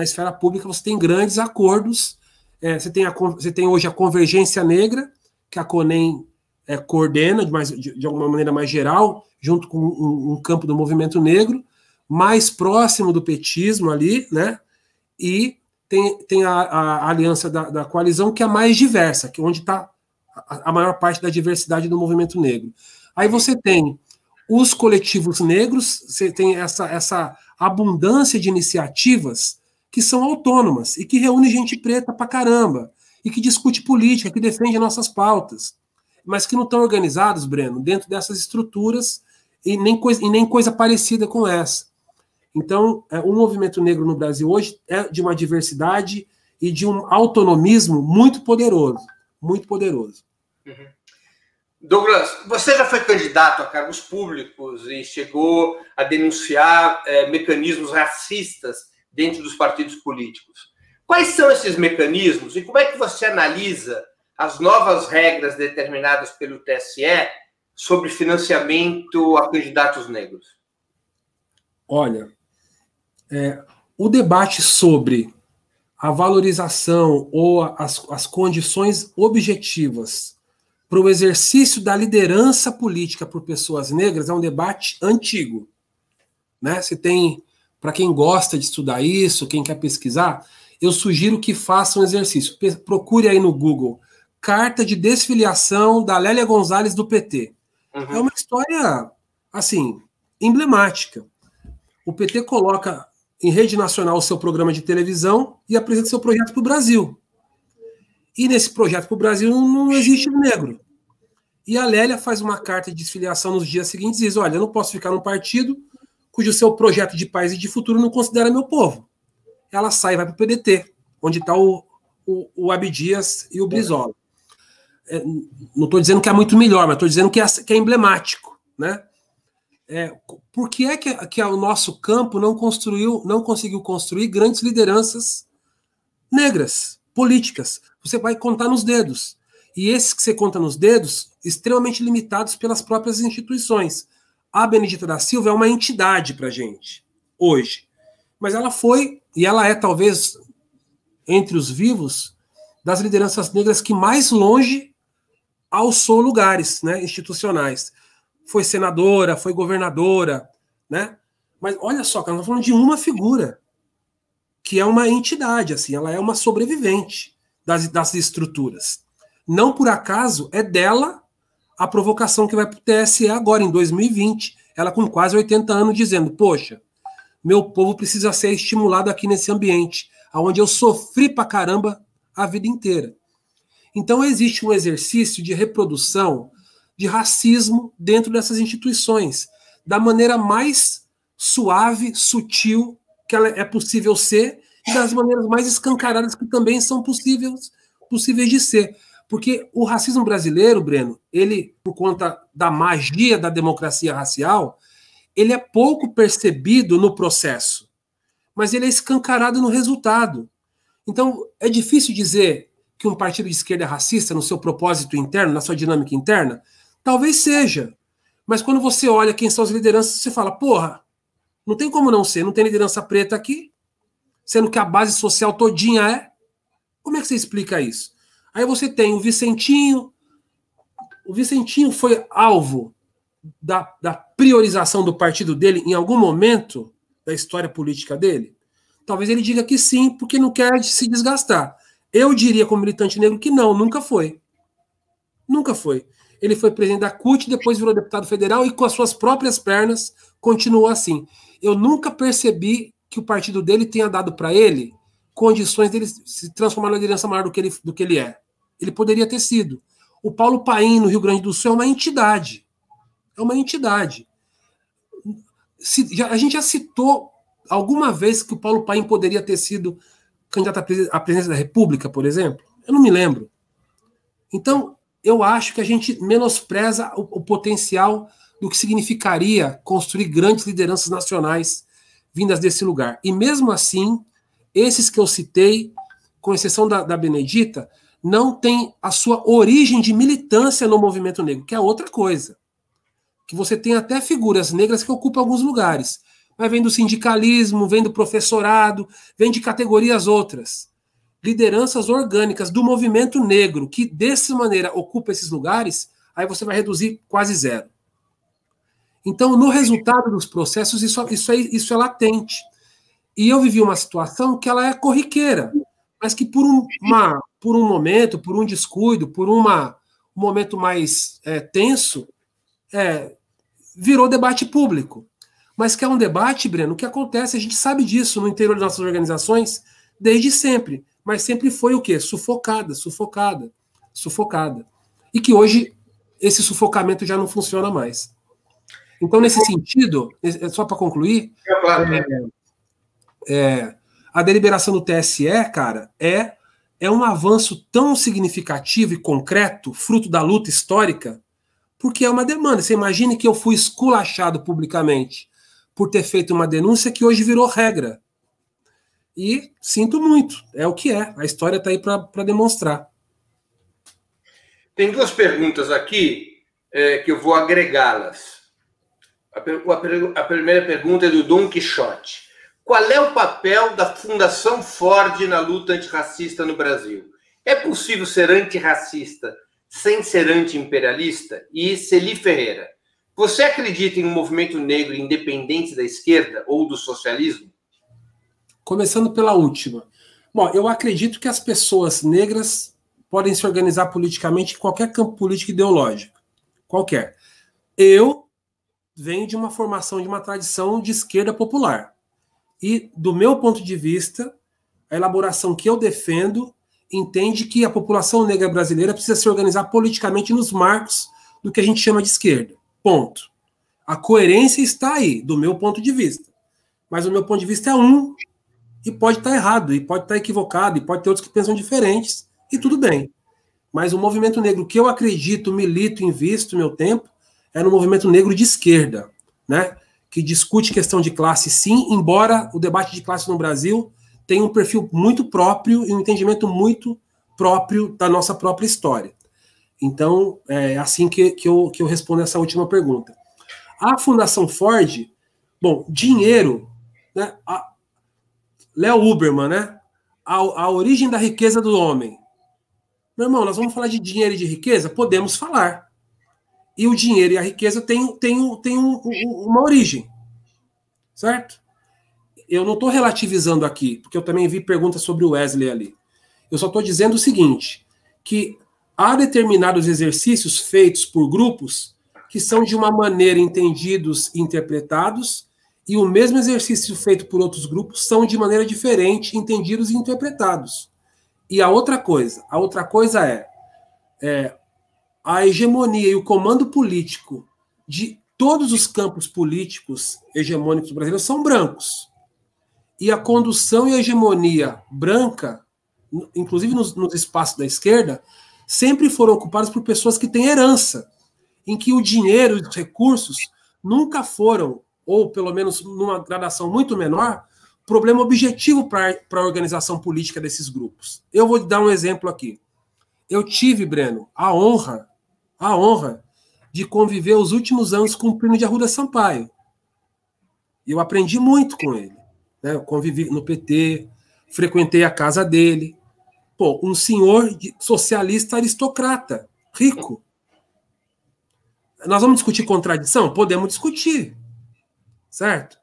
[SPEAKER 3] na esfera pública você tem grandes acordos. É, você, tem a, você tem hoje a Convergência Negra, que a CONEM é, coordena de, mais, de, de, alguma maneira mais geral, junto com um, um, campo do movimento negro, mais próximo do petismo ali, né? E tem, tem a, a aliança da, da, coalizão, que é mais diversa, que é onde está a, a maior parte da diversidade do movimento negro. Aí você tem os coletivos negros, você tem essa, essa abundância de iniciativas que são autônomas e que reúne gente preta pra caramba e que discute política, que defende nossas pautas, mas que não estão organizados, Breno, dentro dessas estruturas e nem coisa, e nem coisa parecida com essa. Então, é, o movimento negro no Brasil hoje é de uma diversidade e de um autonomismo muito poderoso, muito poderoso.
[SPEAKER 2] Uhum. Douglas, você já foi candidato a cargos públicos e chegou a denunciar é, mecanismos racistas dentro dos partidos políticos. Quais são esses mecanismos e como é que você analisa as novas regras determinadas pelo TSE sobre financiamento a candidatos negros?
[SPEAKER 3] Olha, é, o debate sobre a valorização ou as, as condições objetivas para o exercício da liderança política por pessoas negras é um debate antigo. Né? Você tem para quem gosta de estudar isso, quem quer pesquisar, eu sugiro que faça um exercício. Procure aí no Google carta de desfiliação da Lélia Gonzalez do PT. Uhum. É uma história, assim, emblemática. O PT coloca em rede nacional o seu programa de televisão e apresenta seu projeto para o Brasil. E nesse projeto para o Brasil não existe negro. E a Lélia faz uma carta de desfiliação nos dias seguintes e diz: Olha, eu não posso ficar num partido cujo seu projeto de paz e de futuro não considera meu povo. Ela sai e vai para o PDT, onde está o, o, o Abdias e o Brizola. É, não estou dizendo que é muito melhor, mas estou dizendo que é, que é emblemático. Né? É, por que é que, que o nosso campo não construiu, não conseguiu construir grandes lideranças negras, políticas? Você vai contar nos dedos. E esses que você conta nos dedos, extremamente limitados pelas próprias instituições a Benedita da Silva é uma entidade para gente hoje. Mas ela foi, e ela é talvez entre os vivos, das lideranças negras que mais longe alçou lugares né, institucionais. Foi senadora, foi governadora, né? Mas olha só, nós estamos falando de uma figura, que é uma entidade, assim, ela é uma sobrevivente das, das estruturas. Não por acaso é dela a provocação que vai para o TSE agora, em 2020, ela com quase 80 anos, dizendo: Poxa, meu povo precisa ser estimulado aqui nesse ambiente, onde eu sofri pra caramba a vida inteira. Então existe um exercício de reprodução de racismo dentro dessas instituições, da maneira mais suave, sutil que ela é possível ser, e das maneiras mais escancaradas que também são possíveis, possíveis de ser. Porque o racismo brasileiro, Breno, ele, por conta da magia da democracia racial, ele é pouco percebido no processo, mas ele é escancarado no resultado. Então, é difícil dizer que um partido de esquerda é racista no seu propósito interno, na sua dinâmica interna? Talvez seja. Mas quando você olha quem são as lideranças, você fala, porra, não tem como não ser, não tem liderança preta aqui, sendo que a base social todinha é. Como é que você explica isso? Aí você tem o Vicentinho. O Vicentinho foi alvo da, da priorização do partido dele em algum momento da história política dele? Talvez ele diga que sim, porque não quer se desgastar. Eu diria, como militante negro, que não, nunca foi. Nunca foi. Ele foi presidente da CUT, depois virou deputado federal e, com as suas próprias pernas, continuou assim. Eu nunca percebi que o partido dele tenha dado para ele condições dele se transformar na liderança maior do que, ele, do que ele é. Ele poderia ter sido. O Paulo Paim, no Rio Grande do Sul, é uma entidade. É uma entidade. Se, já, a gente já citou alguma vez que o Paulo Paim poderia ter sido candidato à presidência da República, por exemplo? Eu não me lembro. Então, eu acho que a gente menospreza o, o potencial do que significaria construir grandes lideranças nacionais vindas desse lugar. E mesmo assim, esses que eu citei, com exceção da, da Benedita, não têm a sua origem de militância no movimento negro, que é outra coisa. Que você tem até figuras negras que ocupam alguns lugares, mas vem do sindicalismo, vem do professorado, vem de categorias outras. Lideranças orgânicas do movimento negro, que dessa maneira ocupa esses lugares, aí você vai reduzir quase zero. Então, no resultado dos processos, isso, isso, é, isso é latente. E eu vivi uma situação que ela é corriqueira, mas que por um, uma, por um momento, por um descuido, por uma, um momento mais é, tenso, é, virou debate público mas que é um debate, Breno, que acontece, a gente sabe disso no interior das nossas organizações desde sempre, mas sempre foi o quê? Sufocada, sufocada, sufocada. E que hoje esse sufocamento já não funciona mais. Então, nesse sentido, é, só para concluir, é, é, a deliberação do TSE, cara, é, é um avanço tão significativo e concreto, fruto da luta histórica, porque é uma demanda. Você imagine que eu fui esculachado publicamente por ter feito uma denúncia que hoje virou regra. E sinto muito, é o que é. A história está aí para demonstrar.
[SPEAKER 2] Tem duas perguntas aqui é, que eu vou agregá-las. A, a, a primeira pergunta é do Dom Quixote. Qual é o papel da Fundação Ford na luta antirracista no Brasil? É possível ser antirracista sem ser anti-imperialista? E Celi Ferreira, você acredita em um movimento negro independente da esquerda ou do socialismo?
[SPEAKER 3] Começando pela última. Bom, eu acredito que as pessoas negras podem se organizar politicamente em qualquer campo político ideológico. Qualquer. Eu venho de uma formação, de uma tradição de esquerda popular. E, do meu ponto de vista, a elaboração que eu defendo entende que a população negra brasileira precisa se organizar politicamente nos marcos do que a gente chama de esquerda. Ponto. A coerência está aí, do meu ponto de vista. Mas o meu ponto de vista é um, e pode estar errado, e pode estar equivocado, e pode ter outros que pensam diferentes, e tudo bem. Mas o movimento negro que eu acredito, milito, invisto meu tempo, é no movimento negro de esquerda, né? Que discute questão de classe, sim, embora o debate de classe no Brasil tenha um perfil muito próprio e um entendimento muito próprio da nossa própria história. Então, é assim que, que, eu, que eu respondo essa última pergunta. A Fundação Ford, bom, dinheiro, né? Léo Uberman, né? A, a origem da riqueza do homem. Meu irmão, nós vamos falar de dinheiro e de riqueza? Podemos falar. E o dinheiro e a riqueza têm, têm, têm um, um, uma origem. Certo? Eu não estou relativizando aqui, porque eu também vi perguntas sobre o Wesley ali. Eu só estou dizendo o seguinte: que há determinados exercícios feitos por grupos que são de uma maneira entendidos e interpretados, e o mesmo exercício feito por outros grupos são de maneira diferente entendidos e interpretados. E a outra coisa, a outra coisa é, é a hegemonia e o comando político de todos os campos políticos hegemônicos brasileiros são brancos. E a condução e a hegemonia branca, inclusive nos, nos espaços da esquerda, sempre foram ocupados por pessoas que têm herança, em que o dinheiro e os recursos nunca foram, ou pelo menos numa gradação muito menor, problema objetivo para a organização política desses grupos. Eu vou dar um exemplo aqui. Eu tive, Breno, a honra, a honra de conviver os últimos anos com o Plínio de Arruda Sampaio. Eu aprendi muito com ele. Né? Eu convivi no PT, frequentei a casa dele. Pô, um senhor socialista aristocrata, rico. Nós vamos discutir contradição? Podemos discutir. Certo?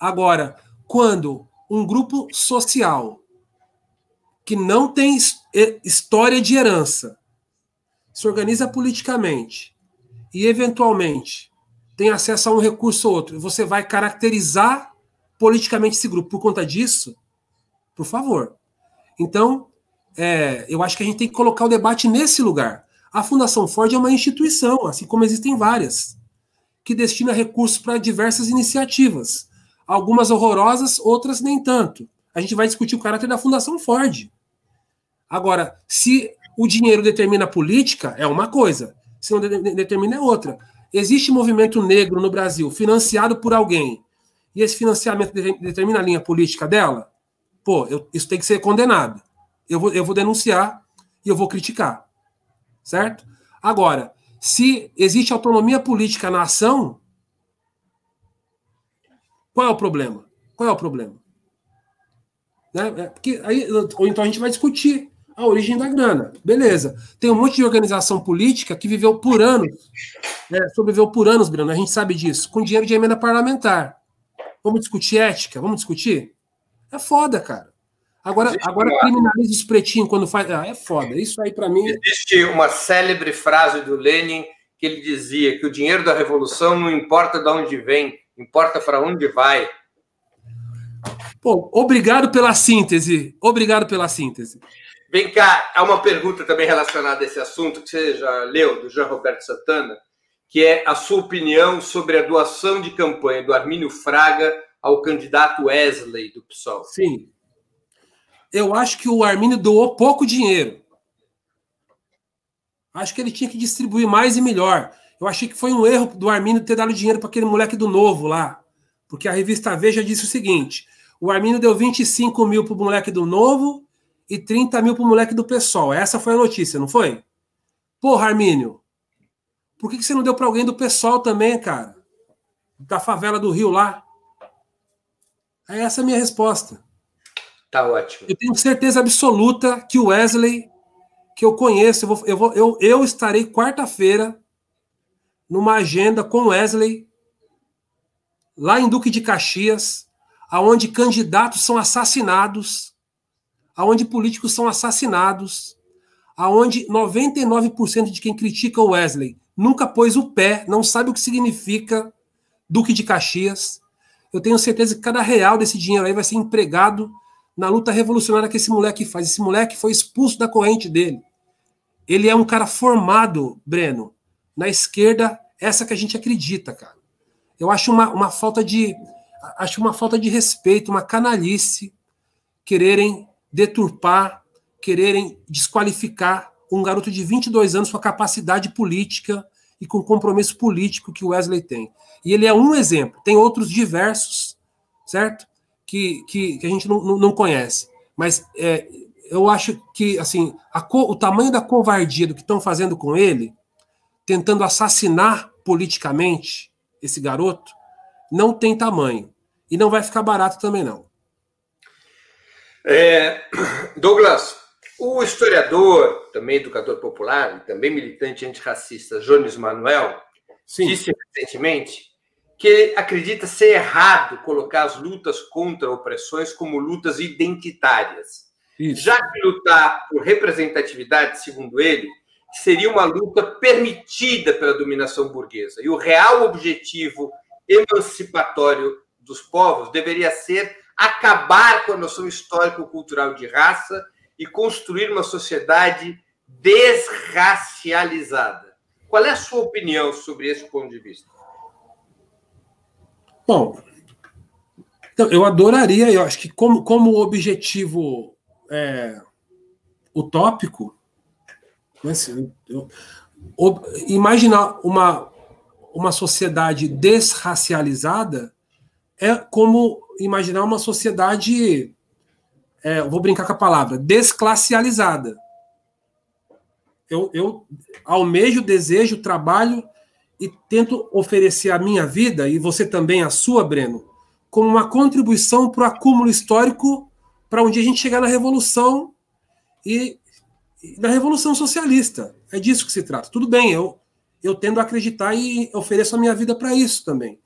[SPEAKER 3] Agora, quando um grupo social que não tem história de herança se organiza politicamente e, eventualmente, tem acesso a um recurso ou outro, você vai caracterizar politicamente esse grupo por conta disso? Por favor. Então, é, eu acho que a gente tem que colocar o debate nesse lugar. A Fundação Ford é uma instituição, assim como existem várias, que destina recursos para diversas iniciativas algumas horrorosas, outras nem tanto. A gente vai discutir o caráter da Fundação Ford. Agora, se o dinheiro determina a política, é uma coisa. Se não determina, é outra. Existe movimento negro no Brasil financiado por alguém, e esse financiamento determina a linha política dela? Pô, eu, isso tem que ser condenado. Eu vou, eu vou denunciar e eu vou criticar. Certo? Agora, se existe autonomia política na ação, qual é o problema? Qual é o problema? Né? É, porque aí, ou então a gente vai discutir a origem da grana. Beleza. Tem um monte de organização política que viveu por anos, né, sobreviveu por anos, Bruno, a gente sabe disso, com dinheiro de emenda parlamentar. Vamos discutir ética? Vamos discutir? É foda, cara. Agora, agora criminaliza os pretinhos quando faz. Ah, é foda. Isso aí, para mim.
[SPEAKER 2] Existe uma célebre frase do Lenin que ele dizia que o dinheiro da revolução não importa de onde vem, importa para onde vai.
[SPEAKER 3] Pô, obrigado pela síntese. Obrigado pela síntese.
[SPEAKER 2] Vem cá, há uma pergunta também relacionada a esse assunto que você já leu, do Jean Roberto Santana, que é a sua opinião sobre a doação de campanha do Armínio Fraga ao candidato Wesley do PSOL.
[SPEAKER 3] Sim. Eu acho que o Armínio doou pouco dinheiro. Acho que ele tinha que distribuir mais e melhor. Eu achei que foi um erro do Armínio ter dado dinheiro para aquele moleque do Novo lá. Porque a revista Veja disse o seguinte: o Armínio deu 25 mil para o moleque do Novo e 30 mil para o moleque do Pessoal. Essa foi a notícia, não foi? Porra, Armínio, por que, que você não deu para alguém do Pessoal também, cara? Da favela do Rio lá? Essa é a minha resposta.
[SPEAKER 2] Tá ótimo.
[SPEAKER 3] Eu tenho certeza absoluta que o Wesley, que eu conheço, eu, vou, eu, vou, eu, eu estarei quarta-feira numa agenda com Wesley, lá em Duque de Caxias, aonde candidatos são assassinados, aonde políticos são assassinados, aonde 99% de quem critica o Wesley nunca pôs o pé, não sabe o que significa Duque de Caxias. Eu tenho certeza que cada real desse dinheiro aí vai ser empregado na luta revolucionária que esse moleque faz. Esse moleque foi expulso da corrente dele. Ele é um cara formado, Breno, na esquerda, essa que a gente acredita, cara. Eu acho uma, uma falta de acho uma falta de respeito, uma canalice quererem deturpar, quererem desqualificar um garoto de 22 anos com a capacidade política e com o compromisso político que o Wesley tem. E ele é um exemplo, tem outros diversos, certo? Que, que, que a gente não, não, conhece. Mas é, eu acho que assim a, o tamanho da covardia do que estão fazendo com ele tentando assassinar politicamente esse garoto, não tem tamanho. E não vai ficar barato também, não.
[SPEAKER 2] É, Douglas, O historiador, também educador popular, também militante antirracista, Jones Manuel, Sim. disse recentemente que acredita ser errado colocar as lutas contra opressões como lutas identitárias. Isso. Já que lutar por representatividade, segundo ele, seria uma luta permitida pela dominação burguesa. E o real objetivo emancipatório dos povos deveria ser acabar com a noção histórico-cultural de raça e construir uma sociedade desracializada. Qual é a sua opinião sobre esse ponto de vista?
[SPEAKER 3] Bom, então, eu adoraria, eu acho que como, como objetivo é, utópico, né, eu, eu, imaginar uma, uma sociedade desracializada é como imaginar uma sociedade, é, vou brincar com a palavra, desclassializada. Eu, eu almejo, desejo, trabalho e tento oferecer a minha vida, e você também a sua, Breno, como uma contribuição para o acúmulo histórico para um a gente chegar na Revolução e, e na Revolução Socialista. É disso que se trata. Tudo bem, eu, eu tendo a acreditar e ofereço a minha vida para isso também.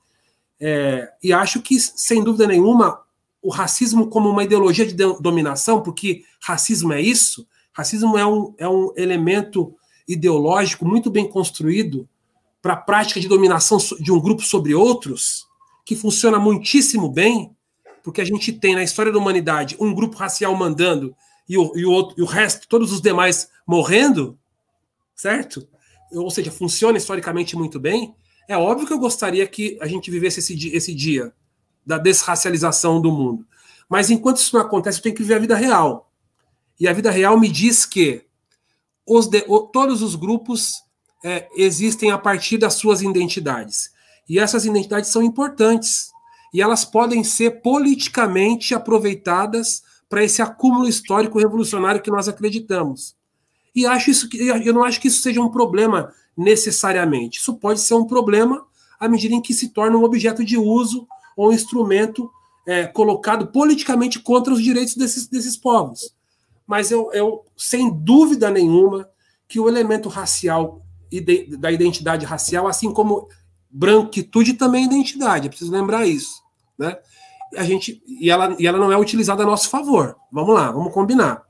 [SPEAKER 3] É, e acho que, sem dúvida nenhuma, o racismo como uma ideologia de dominação, porque racismo é isso, racismo é um, é um elemento ideológico muito bem construído para a prática de dominação de um grupo sobre outros, que funciona muitíssimo bem, porque a gente tem na história da humanidade um grupo racial mandando e o, e o, outro, e o resto, todos os demais morrendo, certo? Ou seja, funciona historicamente muito bem. É óbvio que eu gostaria que a gente vivesse esse, esse dia da desracialização do mundo. Mas enquanto isso não acontece, eu tenho que viver a vida real. E a vida real me diz que os de, todos os grupos é, existem a partir das suas identidades. E essas identidades são importantes. E elas podem ser politicamente aproveitadas para esse acúmulo histórico revolucionário que nós acreditamos. E acho isso que eu não acho que isso seja um problema necessariamente. Isso pode ser um problema à medida em que se torna um objeto de uso ou um instrumento é, colocado politicamente contra os direitos desses, desses povos. Mas eu, eu, sem dúvida nenhuma, que o elemento racial da identidade racial, assim como branquitude também é identidade, é preciso lembrar isso, né? A gente e ela, e ela não é utilizada a nosso favor. Vamos lá, vamos combinar.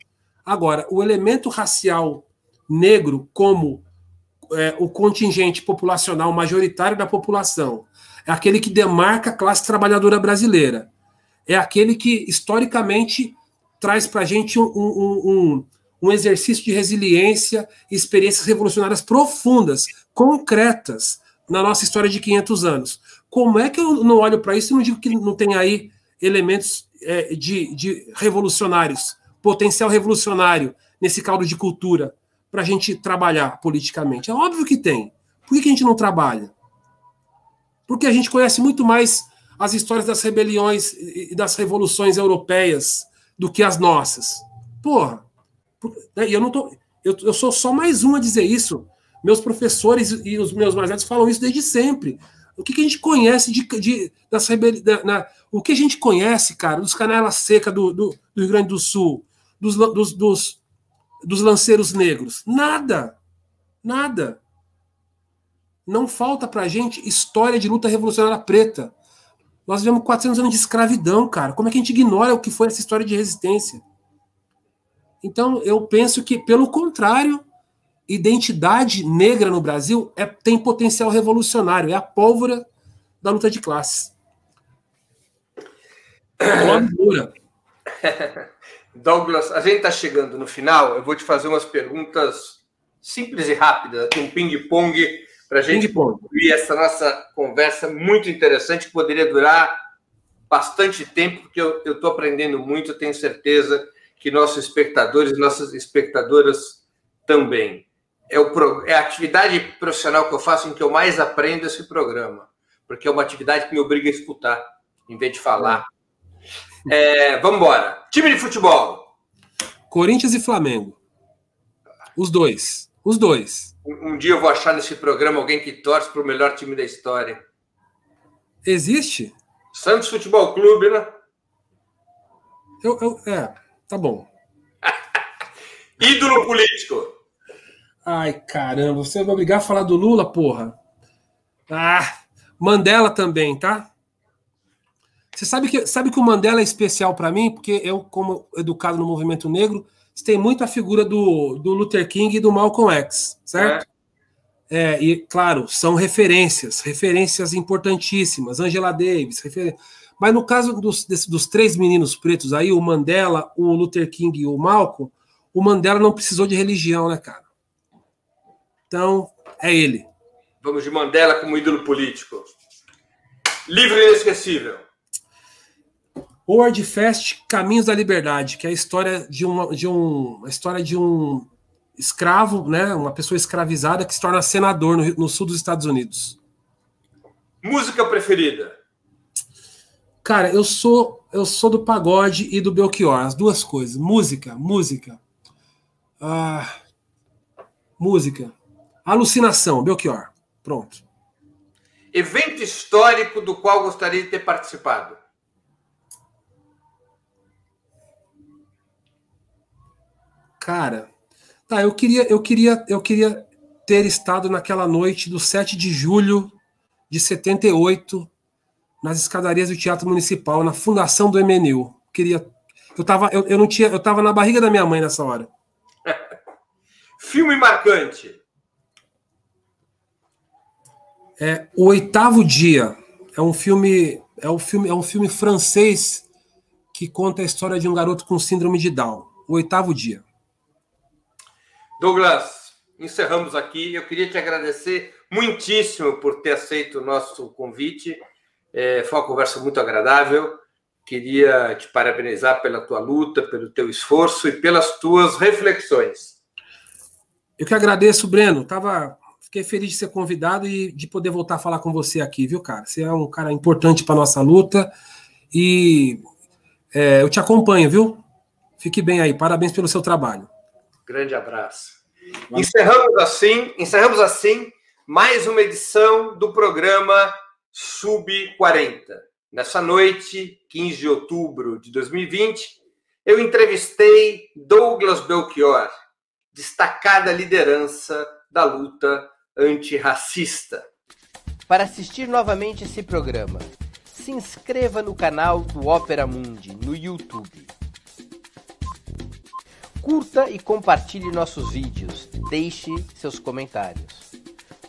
[SPEAKER 3] Agora, o elemento racial negro como é, o contingente populacional majoritário da população é aquele que demarca a classe trabalhadora brasileira. É aquele que historicamente traz para a gente um, um, um um exercício de resiliência e experiências revolucionárias profundas, concretas, na nossa história de 500 anos. Como é que eu não olho para isso e não digo que não tem aí elementos é, de, de revolucionários, potencial revolucionário nesse caldo de cultura para a gente trabalhar politicamente? É óbvio que tem. Por que, a gente não trabalha? Porque a gente conhece muito mais as histórias das rebeliões e das revoluções europeias do que as nossas. Porra, e eu não tô. Eu, eu sou só mais um a dizer isso. Meus professores e os meus mais velhos falam isso desde sempre. O que, que a gente conhece de, de das da, na, o que a gente conhece, cara, dos canelas seca do, do, do, Rio Grande do Sul, dos, dos, dos, dos lanceiros negros? Nada. Nada. Não falta pra gente história de luta revolucionária preta. Nós vivemos 400 anos de escravidão, cara. Como é que a gente ignora o que foi essa história de resistência? Então, eu penso que, pelo contrário, identidade negra no Brasil é, tem potencial revolucionário, é a pólvora da luta de classes.
[SPEAKER 2] Douglas, a gente está chegando no final. Eu vou te fazer umas perguntas simples e rápidas, aqui um ping-pong, para a gente concluir essa nossa conversa muito interessante, que poderia durar bastante tempo, porque eu estou aprendendo muito, tenho certeza que nossos espectadores e nossas espectadoras também. É, o, é a atividade profissional que eu faço em que eu mais aprendo esse programa, porque é uma atividade que me obriga a escutar, em vez de falar. É, vamos embora. Time de futebol.
[SPEAKER 3] Corinthians e Flamengo. Os dois. Os dois.
[SPEAKER 2] Um, um dia eu vou achar nesse programa alguém que torce para o melhor time da história.
[SPEAKER 3] Existe?
[SPEAKER 2] Santos Futebol Clube, né?
[SPEAKER 3] Eu, eu, é, Tá bom.
[SPEAKER 2] Ídolo político.
[SPEAKER 3] Ai, caramba, você vai obrigar a falar do Lula, porra? Ah, Mandela também, tá? Você sabe que, sabe que o Mandela é especial para mim, porque eu, como educado no movimento negro, tem muito a figura do, do Luther King e do Malcolm X, certo? É. é e, claro, são referências, referências importantíssimas. Angela Davis, refer... mas no caso dos, desse, dos três meninos pretos aí, o Mandela, o Luther King e o Malcolm, o Mandela não precisou de religião, né, cara? Então, é ele.
[SPEAKER 2] Vamos de Mandela como ídolo político. Livro inesquecível.
[SPEAKER 3] World Fest Caminhos da Liberdade, que é a história de, uma, de um, a história de um escravo, né, uma pessoa escravizada que se torna senador no, no sul dos Estados Unidos.
[SPEAKER 2] Música preferida?
[SPEAKER 3] Cara, eu sou eu sou do pagode e do Belchior, as duas coisas. Música, música. Ah, música. Alucinação, Belchior. Pronto.
[SPEAKER 2] Evento histórico do qual gostaria de ter participado?
[SPEAKER 3] Cara, tá, eu queria, eu queria, eu queria ter estado naquela noite do 7 de julho de 78 nas escadarias do Teatro Municipal, na fundação do MNU. Queria eu tava eu, eu não tinha, eu tava na barriga da minha mãe nessa hora.
[SPEAKER 2] Filme marcante.
[SPEAKER 3] É O Oitavo Dia. É um filme, é um filme, é um filme francês que conta a história de um garoto com síndrome de Down. O Oitavo Dia.
[SPEAKER 2] Douglas, encerramos aqui. Eu queria te agradecer muitíssimo por ter aceito o nosso convite. É, foi uma conversa muito agradável. Queria te parabenizar pela tua luta, pelo teu esforço e pelas tuas reflexões.
[SPEAKER 3] Eu que agradeço, Breno. Tava Fiquei feliz de ser convidado e de poder voltar a falar com você aqui, viu, cara? Você é um cara importante para nossa luta e é, eu te acompanho, viu? Fique bem aí. Parabéns pelo seu trabalho.
[SPEAKER 2] Grande abraço. Encerramos assim, encerramos assim mais uma edição do programa Sub 40. Nessa noite, 15 de outubro de 2020, eu entrevistei Douglas Belchior, destacada liderança da luta antirracista.
[SPEAKER 4] Para assistir novamente esse programa, se inscreva no canal do Ópera Mundi no YouTube. Curta e compartilhe nossos vídeos, deixe seus comentários.